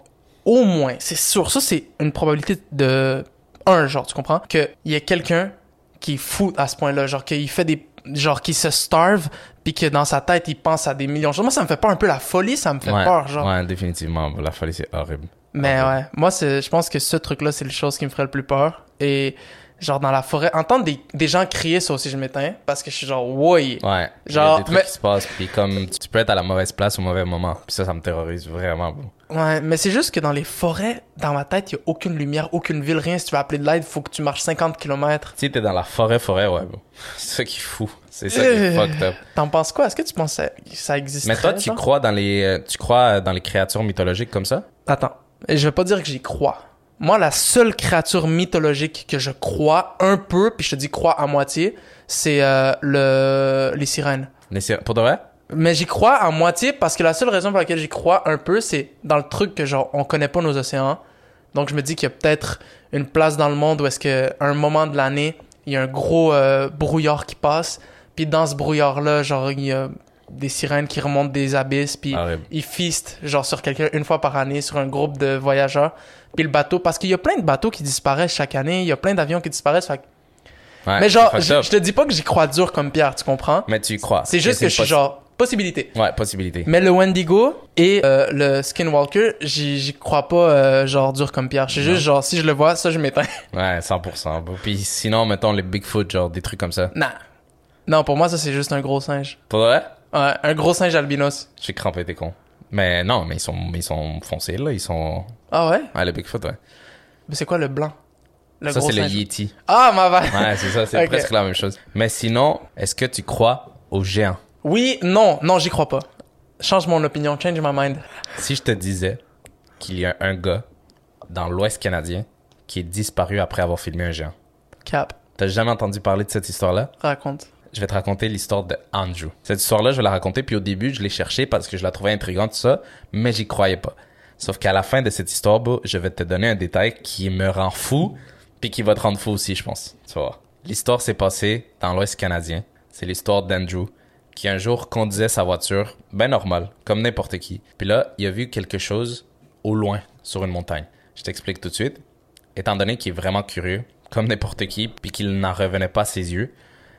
au moins, c'est sûr, ça c'est une probabilité de un genre, tu comprends? Qu'il y ait quelqu'un qui est fou à ce point-là, genre qu'il fait des, genre qui se starve, puis que dans sa tête il pense à des millions de choses. Moi, ça me fait pas un peu la folie, ça me fait ouais. peur, genre. Ouais, définitivement. La folie, c'est horrible. Mais ouais, moi, c'est, je pense que ce truc-là, c'est le chose qui me ferait le plus peur. Et genre dans la forêt, entendre des, des gens crier, ça aussi, je m'éteins, parce que je suis genre, oui. Ouais. Il y Genre, a des trucs mais- qui se passent, puis comme tu peux être à la mauvaise place au mauvais moment. Puis ça, ça me terrorise vraiment. bro. Ouais, mais c'est juste que dans les forêts, dans ma tête, il y a aucune lumière, aucune ville, rien. Si tu veux appeler de l'aide, faut que tu marches 50 km. Si t'es dans la forêt, forêt, ouais, bro. [laughs] C'est ça qui est fou. C'est ça qui est Euh, fucked up. T'en penses quoi? Est-ce que tu penses que ça, ça existe? Mais toi, tu crois dans les, euh, tu crois dans les créatures mythologiques comme ça? Attends, je vais pas dire que j'y crois. Moi, la seule créature mythologique que je crois un peu, puis je te dis crois à moitié, c'est euh, le les sirènes. Les sir- Pour de vrai? Mais j'y crois à moitié parce que la seule raison pour laquelle j'y crois un peu, c'est dans le truc que genre on connaît pas nos océans. Donc je me dis qu'il y a peut-être une place dans le monde où est-ce que à un moment de l'année, il y a un gros euh, brouillard qui passe, puis dans ce brouillard là, genre il y a des sirènes qui remontent des abysses, puis ils feastent genre sur quelqu'un une fois par année sur un groupe de voyageurs, puis le bateau parce qu'il y a plein de bateaux qui disparaissent chaque année, il y a plein d'avions qui disparaissent. fait que- Ouais, Mais genre je te dis pas que j'y crois dur comme Pierre, tu comprends? Mais tu y crois. C'est juste que je suis genre possibilité. Ouais, possibilité. Mais le Wendigo et euh, le Skinwalker, j'y crois pas euh, genre dur comme Pierre. Je suis juste genre si je le vois, ça je m'éteins. [laughs] Ouais, 100%. bro. Puis sinon, mettons les Bigfoot, genre des trucs comme ça. non. Non, pour moi ça c'est juste un gros singe. Pour vrai? Ouais, un gros singe albinos. J'ai crampé, t'es con. Mais non, mais ils sont, ils sont foncés, là. Ils sont. Ah ouais? Ouais, le Bigfoot, ouais. Mais c'est quoi le blanc? Le ça, c'est le. Yeti. Ah ma va. Ouais, c'est ça, c'est [laughs] presque la même chose. Mais sinon, est-ce que tu crois aux géants? Oui, non, non, j'y crois pas. Change mon opinion, change my mind. Si je te disais qu'il y a un gars dans l'Ouest canadien qui est disparu après avoir filmé un géant, Cap, t'as jamais entendu parler de cette histoire-là? raconte. Je vais te raconter l'histoire de Andrew. Cette histoire-là, je vais la raconter, puis au début, je l'ai cherchée parce que je la trouvais intrigante, tout ça, mais j'y croyais pas. Sauf qu'à la fin de cette histoire, je vais te donner un détail qui me rend fou, puis qui va te rendre fou aussi, je pense. Tu voir. L'histoire s'est passée dans l'Ouest canadien. C'est l'histoire d'Andrew, qui un jour conduisait sa voiture, ben normal, comme n'importe qui. Puis là, il a vu quelque chose au loin, sur une montagne. Je t'explique tout de suite. Étant donné qu'il est vraiment curieux, comme n'importe qui, puis qu'il n'en revenait pas à ses yeux,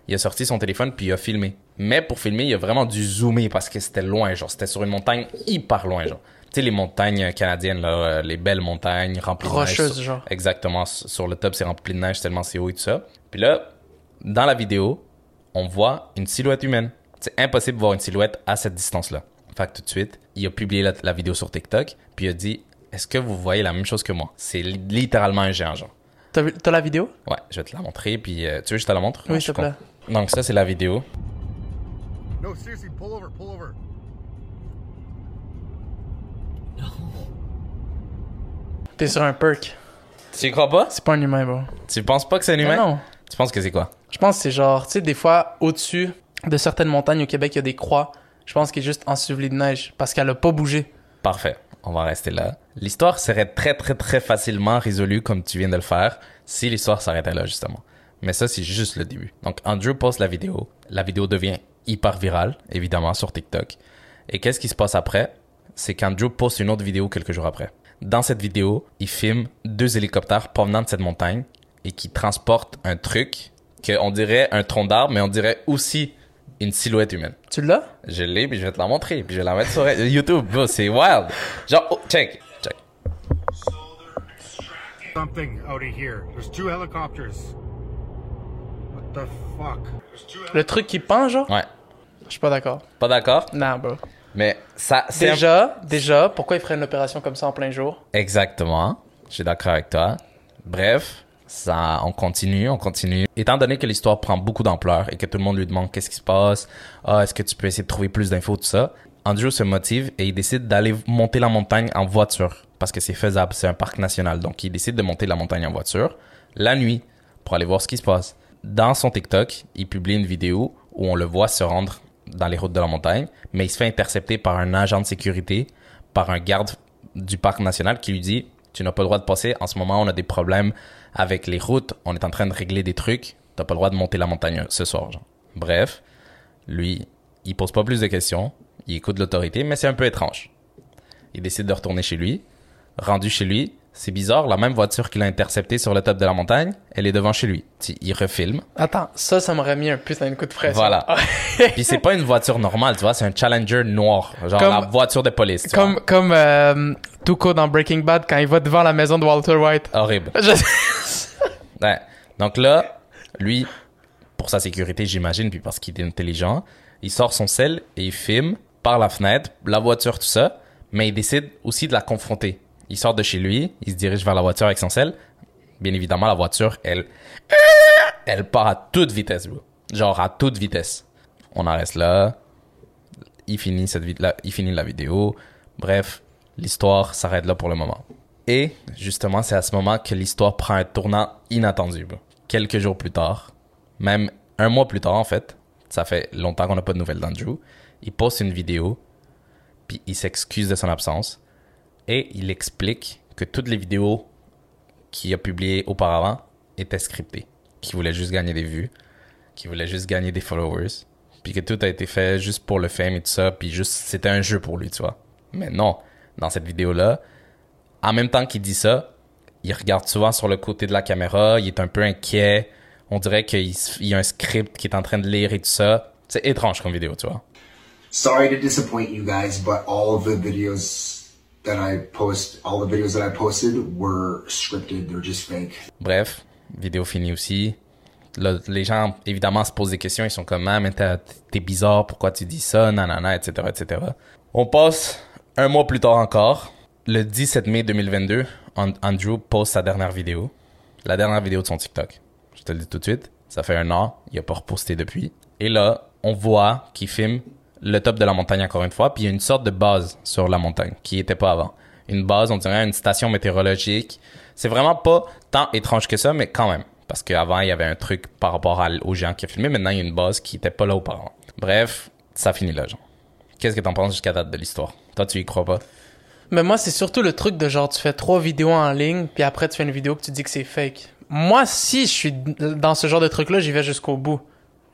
il a sorti son téléphone puis il a filmé. Mais pour filmer, il a vraiment dû zoomer parce que c'était loin, genre c'était sur une montagne hyper loin, genre. Tu sais les montagnes canadiennes là, euh, les belles montagnes remplies de neige. Genre. Exactement, sur le top c'est rempli de neige tellement c'est haut et tout ça. Puis là, dans la vidéo, on voit une silhouette humaine. C'est impossible de voir une silhouette à cette distance-là. Fait que tout de suite, il a publié la, la vidéo sur TikTok, puis il a dit Est-ce que vous voyez la même chose que moi? C'est li- littéralement un géant, genre. T'as vu- t'as la vidéo? Ouais, je vais te la montrer, puis euh, tu veux que je te la montre? Oui, Non, s'il te plaît. Donc ça, c'est la vidéo. No, seriously, pull over, pull over. T'es sur un perk. Tu y crois pas? C'est pas un humain, bro. Tu penses pas que c'est un humain? Non. Tu penses que c'est quoi? Je pense que c'est genre, tu sais, des fois, au-dessus de certaines montagnes au Québec, il y a des croix. Je pense qu'il est juste enseveli de neige parce qu'elle a pas bougé. Parfait, on va rester là. L'histoire serait très très très facilement résolue comme tu viens de le faire si l'histoire s'arrêtait là justement. Mais ça c'est juste le début. Donc Andrew poste la vidéo, la vidéo devient hyper virale évidemment sur TikTok. Et qu'est-ce qui se passe après? C'est qu'Andrew poste une autre vidéo quelques jours après. Dans cette vidéo, il filme deux hélicoptères provenant de cette montagne et qui transportent un truc qu'on dirait un tronc d'arbre mais on dirait aussi une silhouette humaine. Tu l'as? Je l'ai, puis je vais te la montrer, puis je vais la mettre sur YouTube. C'est wild. Genre, oh, check, check. Something out of here. There's two helicopters. What the fuck? Le truc qui pend, genre? Ouais. Je suis pas d'accord. Pas d'accord? Non, bro. Mais ça, c'est... un- Déjà, déjà, pourquoi il ferait une opération comme ça en plein jour? Exactement. Je suis d'accord avec toi. Bref, ça, on continue, on continue. Étant donné que l'histoire prend beaucoup d'ampleur et que tout le monde lui demande qu'est-ce qui se passe, ah, est-ce que tu peux essayer de trouver plus d'infos, tout ça, Andrew se motive et il décide d'aller monter la montagne en voiture parce que c'est faisable, c'est un parc national. Donc il décide de monter la montagne en voiture la nuit pour aller voir ce qui se passe. Dans son TikTok, il publie une vidéo où on le voit se rendre dans les routes de la montagne, mais il se fait intercepter par un agent de sécurité, par un garde du parc national qui lui dit "Tu n'as pas le droit de passer, en ce moment on a des problèmes avec les routes, on est en train de régler des trucs, t'as pas le droit de monter la montagne ce soir." Bref, lui, il pose pas plus de questions, il écoute l'autorité, mais c'est un peu étrange. Il décide de retourner chez lui. Rendu chez lui, c'est bizarre, la même voiture qu'il a interceptée sur le top de la montagne, elle est devant chez lui. Il refilme. Attends, ça, ça m'aurait mis un putain de coup de pression. Voilà. [laughs] Puis c'est pas une voiture normale, tu vois, c'est un Challenger noir, genre Comme- la voiture de police. tu comme comme euh, Tuco dans Breaking Bad quand il va devant la maison de Walter White. vois. Horrible. [laughs] Je- Ouais. Donc là, lui, pour sa sécurité, j'imagine, puis parce qu'il est intelligent, il sort son sel et il filme par la fenêtre, la voiture, tout ça, mais il décide aussi de la confronter. Il sort de chez lui, il se dirige vers la voiture avec son sel. Bien évidemment, la voiture, elle, elle part à toute vitesse, bro. Genre à toute vitesse. On en reste là. Il finit cette la, il finit la vidéo. Bref, l'histoire s'arrête là pour le moment. Et justement, c'est à ce moment que l'histoire prend un tournant inattendu. Quelques jours plus tard, même un mois plus tard en fait, ça fait longtemps qu'on n'a pas de nouvelles d'Andrew, il poste une vidéo, puis il s'excuse de son absence, et il explique que toutes les vidéos qu'il a publiées auparavant étaient scriptées, qu'il voulait juste gagner des vues, qu'il voulait juste gagner des followers, puis que tout a été fait juste pour le fame et tout ça, puis juste c'était un jeu pour lui, tu vois. Mais non, dans cette vidéo-là, en même temps qu'il dit ça, il regarde souvent sur le côté de la caméra, il est un peu inquiet. On dirait qu'il y a un script qu'il est en train de lire et tout ça. C'est étrange comme vidéo, tu vois. Sorry to disappoint you guys, but all of the videos that I post, all the videos that I posted were scripted. They're just fake. Bref, vidéo finie aussi. Les gens, évidemment, se posent des questions. Ils sont comme, ah, mais t'es bizarre, pourquoi tu dis ça, nanana, etc., etc. On passe un mois plus tard encore. Le 17 mai 2022, An- Andrew poste sa dernière vidéo. La dernière vidéo de son TikTok. Je te le dis tout de suite. Ça fait un an. Il a pas reposté depuis. Et là, on voit qu'il filme le top de la montagne encore une fois. Puis il y a une sorte de base sur la montagne qui était pas avant. Une base, on dirait une station météorologique. C'est vraiment pas tant étrange que ça, mais quand même. Parce qu'avant, il y avait un truc par rapport à- aux gens qui filmé. Maintenant, il y a une base qui était pas là auparavant. Bref, ça finit là, genre. Qu'est-ce que t'en penses jusqu'à date de l'histoire? Toi, tu y crois pas? Mais moi, c'est surtout le truc de genre, tu fais trois vidéos en ligne, puis après, tu fais une vidéo que tu dis que c'est fake. Moi, si je suis dans ce genre de truc-là, j'y vais jusqu'au bout.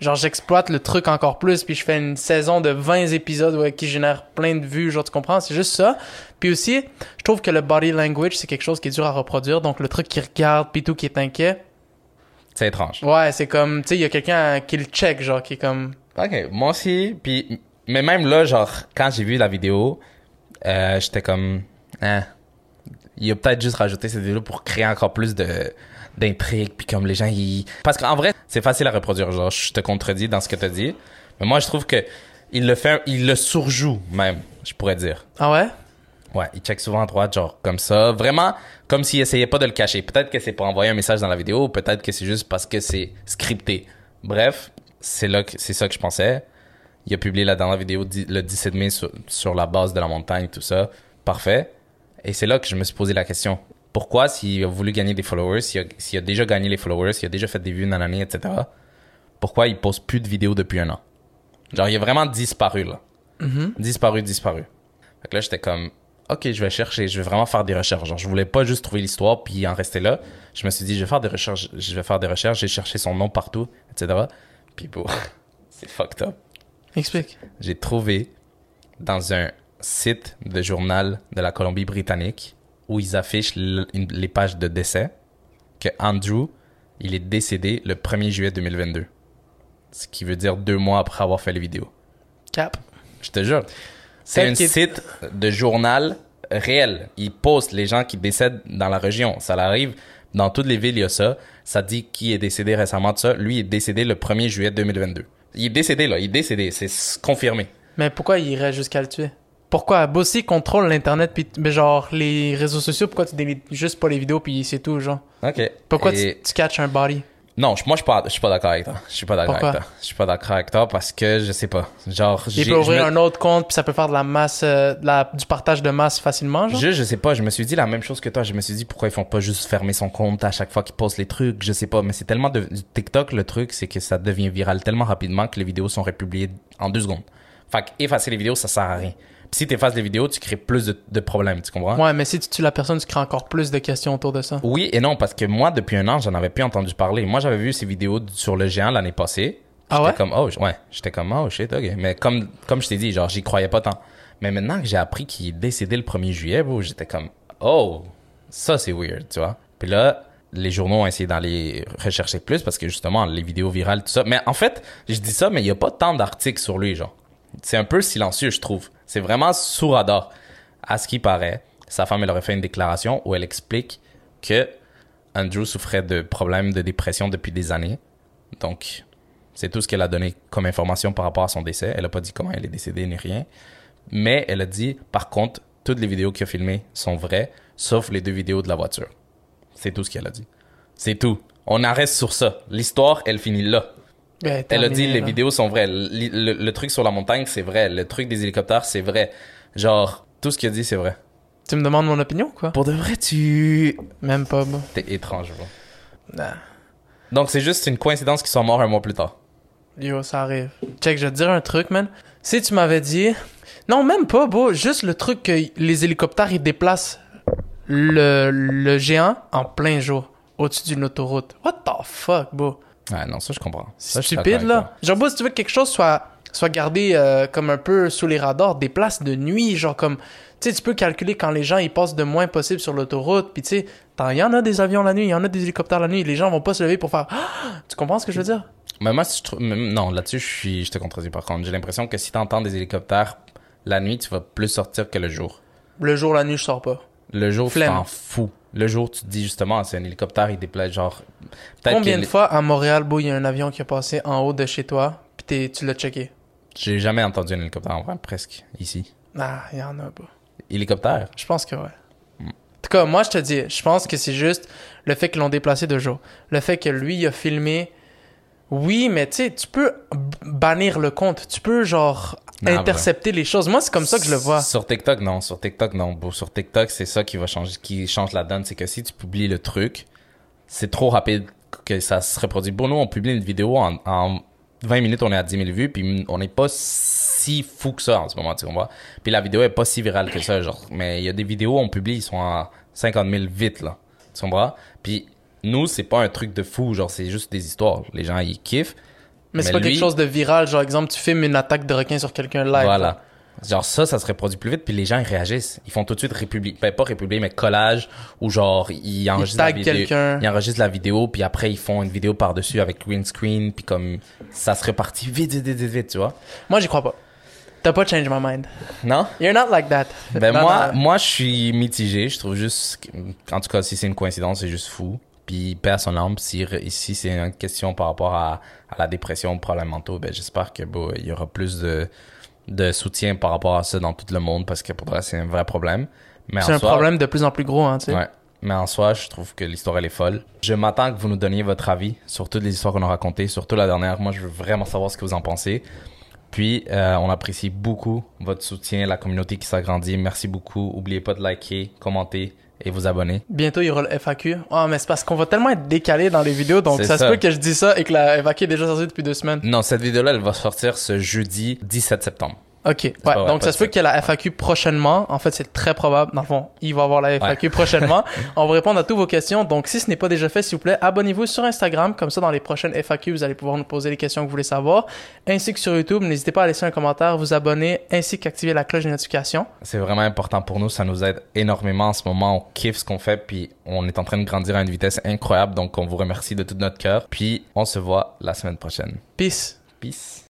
Genre, j'exploite le truc encore plus, puis je fais une saison de 20 épisodes ouais, qui génère plein de vues, genre, tu comprends? C'est juste ça. Puis aussi, je trouve que le body language, c'est quelque chose qui est dur à reproduire. Donc, le truc qui regarde, puis tout, qui est inquiet. C'est étrange. Ouais, c'est comme, tu sais, il y a quelqu'un qui le check, genre, qui est comme... Ok, moi aussi. Puis, mais même là, genre, quand j'ai vu la vidéo, euh, j'étais comme, hein, il a peut-être juste rajouté cette vidéo pour créer encore plus de d'intrigue puis comme les gens ils parce qu'en vrai c'est facile à reproduire genre je te contredis dans ce que t'as dit mais moi je trouve que il le fait il le surjoue même je pourrais dire Ah ouais? Ouais, il check souvent à droite, genre comme ça. Vraiment, comme s'il essayait pas de le cacher. Peut-être que c'est pour envoyer un message dans la vidéo, peut-être que c'est juste parce que c'est scripté. Bref, c'est là que c'est ça que je pensais. Il a publié la dernière vidéo di- le 17 mai sur, sur la base de la montagne, tout ça. Parfait. Et c'est là que je me suis posé la question. Pourquoi, s'il a voulu gagner des followers, s'il a, s'il a déjà gagné les followers, s'il a déjà fait des vues, nanani, etc., pourquoi il poste plus de vidéos depuis un an? Genre, il a vraiment disparu, là. Disparu, disparu. Fait que là, j'étais comme, ok, je vais chercher, je vais vraiment faire des recherches. Genre, je voulais pas juste trouver l'histoire puis en rester là. Je me suis dit, je vais faire des recherches, je vais faire des recherches, j'ai cherché son nom partout, etc. Puis bon, [laughs] c'est fucked up. Explique. J'ai trouvé dans un site de journal de la Colombie-Britannique où ils affichent les pages de décès que Andrew, il est décédé le 1er juillet 2022. Ce qui veut dire deux mois après avoir fait les vidéos. Cap. Je te jure. C'est un site de journal réel. Ils postent les gens qui décèdent dans la région. Ça l'arrive. Dans toutes les villes, il y a ça. Ça dit qui est décédé récemment de ça. Lui est décédé le 1er juillet 2022. Il est décédé, là. Il est décédé. C'est confirmé. Mais pourquoi il irait jusqu'à le tuer? Pourquoi Bossy contrôle l'internet puis mais genre les réseaux sociaux pourquoi tu délites juste pas les vidéos puis c'est tout genre? OK. pourquoi Et tu, tu catches un body? Non, moi, je suis pas, je suis pas d'accord avec toi. Je suis pas d'accord avec toi. Je suis pas d'accord avec toi parce que je sais pas. Genre, Il peut ouvrir me- un autre compte, puis ça peut faire de la masse, euh, de la, du partage de masse facilement, genre? Je, je sais pas, je me suis dit la même chose que toi. Je me suis dit pourquoi ils font pas juste fermer son compte à chaque fois qu'ils postent les trucs. Je sais pas, mais c'est tellement de du TikTok le truc, c'est que ça devient viral tellement rapidement que les vidéos sont republiées en deux secondes. Fait effacer les vidéos, ça sert à rien. Si t'effaces les vidéos, tu crées plus de, de problèmes, tu comprends? Ouais, mais si tu tues la personne, tu crées encore plus de questions autour de ça. Oui et non, parce que moi, depuis un an, j'en avais plus entendu parler. Moi, j'avais vu ces vidéos sur le géant l'année passée. Ah J'étais ouais? comme, oh, ouais. J'étais comme, oh, shit, ok. Mais comme, comme je t'ai dit, genre, j'y croyais pas tant. Mais maintenant que j'ai appris qu'il est décédé le 1er juillet, bro, j'étais comme, oh, ça c'est weird, tu vois. Puis là, les journaux ont essayé d'aller rechercher plus parce que justement, les vidéos virales, tout ça. Mais en fait, je dis ça, mais il y a pas tant d'articles sur lui, genre. C'est un peu silencieux, je trouve. C'est vraiment sous radar. À ce qui paraît, sa femme, elle aurait fait une déclaration où elle explique que Andrew souffrait de problèmes de dépression depuis des années. Donc, c'est tout ce qu'elle a donné comme information par rapport à son décès. Elle a pas dit comment elle est décédée ni rien. Mais elle a dit, par contre, toutes les vidéos qu'il a filmées sont vraies, sauf les deux vidéos de la voiture. C'est tout ce qu'elle a dit. C'est tout. On arrête sur ça. L'histoire, elle finit là. Ben, Elle a dit les là. vidéos sont vraies. Le, le- le truc sur la montagne, c'est vrai. Le truc des hélicoptères, c'est vrai. Genre, tout ce qu'il a dit, c'est vrai. Tu me demandes mon opinion, quoi? Pour de vrai, tu... Même pas, bro. T'es étrange, bro. Nah. Donc, c'est juste une coïncidence qu'ils soient morts un mois plus tard. Yo, ça arrive. Check, je vais te dire un truc, man. Si tu m'avais dit... Non, même pas, bro. Juste le truc que les hélicoptères, ils déplacent le, le géant en plein jour, au-dessus d'une autoroute. What the fuck, bro? Ouais, non, ça, je comprends. C'est stupide, là. Genre, si tu veux que quelque chose soit, soit gardé euh, comme un peu sous les radars, déplace de nuit, genre comme... Tu sais, tu peux calculer quand les gens, ils passent de moins possible sur l'autoroute, puis tu sais, il y en a des avions la nuit, il y en a des hélicoptères la nuit, les gens vont pas se lever pour faire... Ah! Tu comprends ce que je veux dire? Mais moi, si je trouve... même- Non, là-dessus, je suis... Je te contredis par contre. J'ai l'impression que si t'entends des hélicoptères la nuit, tu vas plus sortir que le jour. Le jour, la nuit, je sors pas. Le jour, tu t'en fous. Le jour, tu te dis justement, c'est un hélicoptère, il déplace genre... Peut-être Combien de fois à Montréal, bro, il y a un avion qui a passé en haut de chez toi, pis t'es- tu l'as checké? J'ai jamais entendu un hélicoptère en vrai, presque, ici. Ah, il y en a, bro. Hélicoptère? Je pense que ouais. En tout cas, moi, je te dis, je pense que c'est juste le fait qu'ils l'ont déplacé de jour. Le fait que lui, il a filmé. Oui, mais tu sais, tu peux bannir le compte. Tu peux, genre, intercepter les choses. Moi, c'est comme ça que je le vois. Sur TikTok, non. Sur TikTok, non. Bon, Sur TikTok, c'est ça qui va changer, qui change la donne. C'est que si tu publies le truc, c'est trop rapide que ça se reproduit. Pour nous, on publie une vidéo en, en 20 minutes, on est à 10 000 vues, puis on n'est pas si fou que ça en ce moment, tu comprends? Puis la vidéo est pas si virale que ça, genre. Mais il y a des vidéos, on publie, ils sont à 50 000 vite, là. Tu comprends? Puis nous, c'est pas un truc de fou, genre, c'est juste des histoires. Les gens, ils kiffent. Mais c'est pas lui- quelque chose de viral. Genre, exemple, tu filmes une attaque de requin sur quelqu'un live. Voilà. Genre ça, ça se reproduit plus vite, puis les gens ils réagissent. Ils font tout de suite républier, ben, pas républier, mais collage, ou genre ils enregistrent la taguent vidéo, ils enregistrent la vidéo, puis après ils font une vidéo par dessus avec green screen, puis comme ça se répartit vite, vite, vite, vite, tu vois. Moi, j'y crois pas. T'as pas change my mind. Non? You're not like that. Ben Non, moi, non. moi je suis mitigé. Je trouve juste, en tout cas si c'est une coïncidence, c'est juste fou. Puis paix à son âme. Si ici c'est une question par rapport à, à la dépression, aux problèmes mentaux, ben j'espère que bon, il y aura plus de de soutien par rapport à ça dans tout le monde parce que pour vrai c'est un vrai problème. Mais C'est un soi, problème de plus en plus gros, hein, tu sais. Ouais. Mais en soi, je trouve que l'histoire elle est folle. Je m'attends que vous nous donniez votre avis sur toutes les histoires qu'on a racontées, surtout la dernière. Moi, je veux vraiment savoir ce que vous en pensez. Puis, euh, on apprécie beaucoup votre soutien, la communauté qui s'agrandit. Merci beaucoup. Oubliez pas de liker, commenter et vous abonner. Bientôt, il y aura le FAQ. Ah, mais c'est parce qu'on va tellement être décalé dans les vidéos, donc C'est ça, se ça. peut que je dise ça et que la FAQ est déjà sortie depuis deux semaines. Non, cette vidéo-là, elle va sortir ce jeudi 17 septembre. Ok, ouais, vrai, donc ça se peut qu'il y ait la FAQ prochainement. En fait, c'est très probable. Dans le fond, il va avoir la FAQ prochainement. [laughs] On va répondre à toutes vos questions. Donc, si ce n'est pas déjà fait, s'il vous plaît, abonnez-vous sur Instagram. Comme ça, dans les prochaines FAQ, vous allez pouvoir nous poser les questions que vous voulez savoir. Ainsi que sur YouTube, n'hésitez pas à laisser un commentaire, vous abonner, ainsi qu'activer la cloche de notification. C'est vraiment important pour nous. Ça nous aide énormément en ce moment. On kiffe ce qu'on fait. Puis, on est en train de grandir à une vitesse incroyable. Donc, on vous remercie de tout notre cœur. Puis, on se voit la semaine prochaine. Peace. Peace.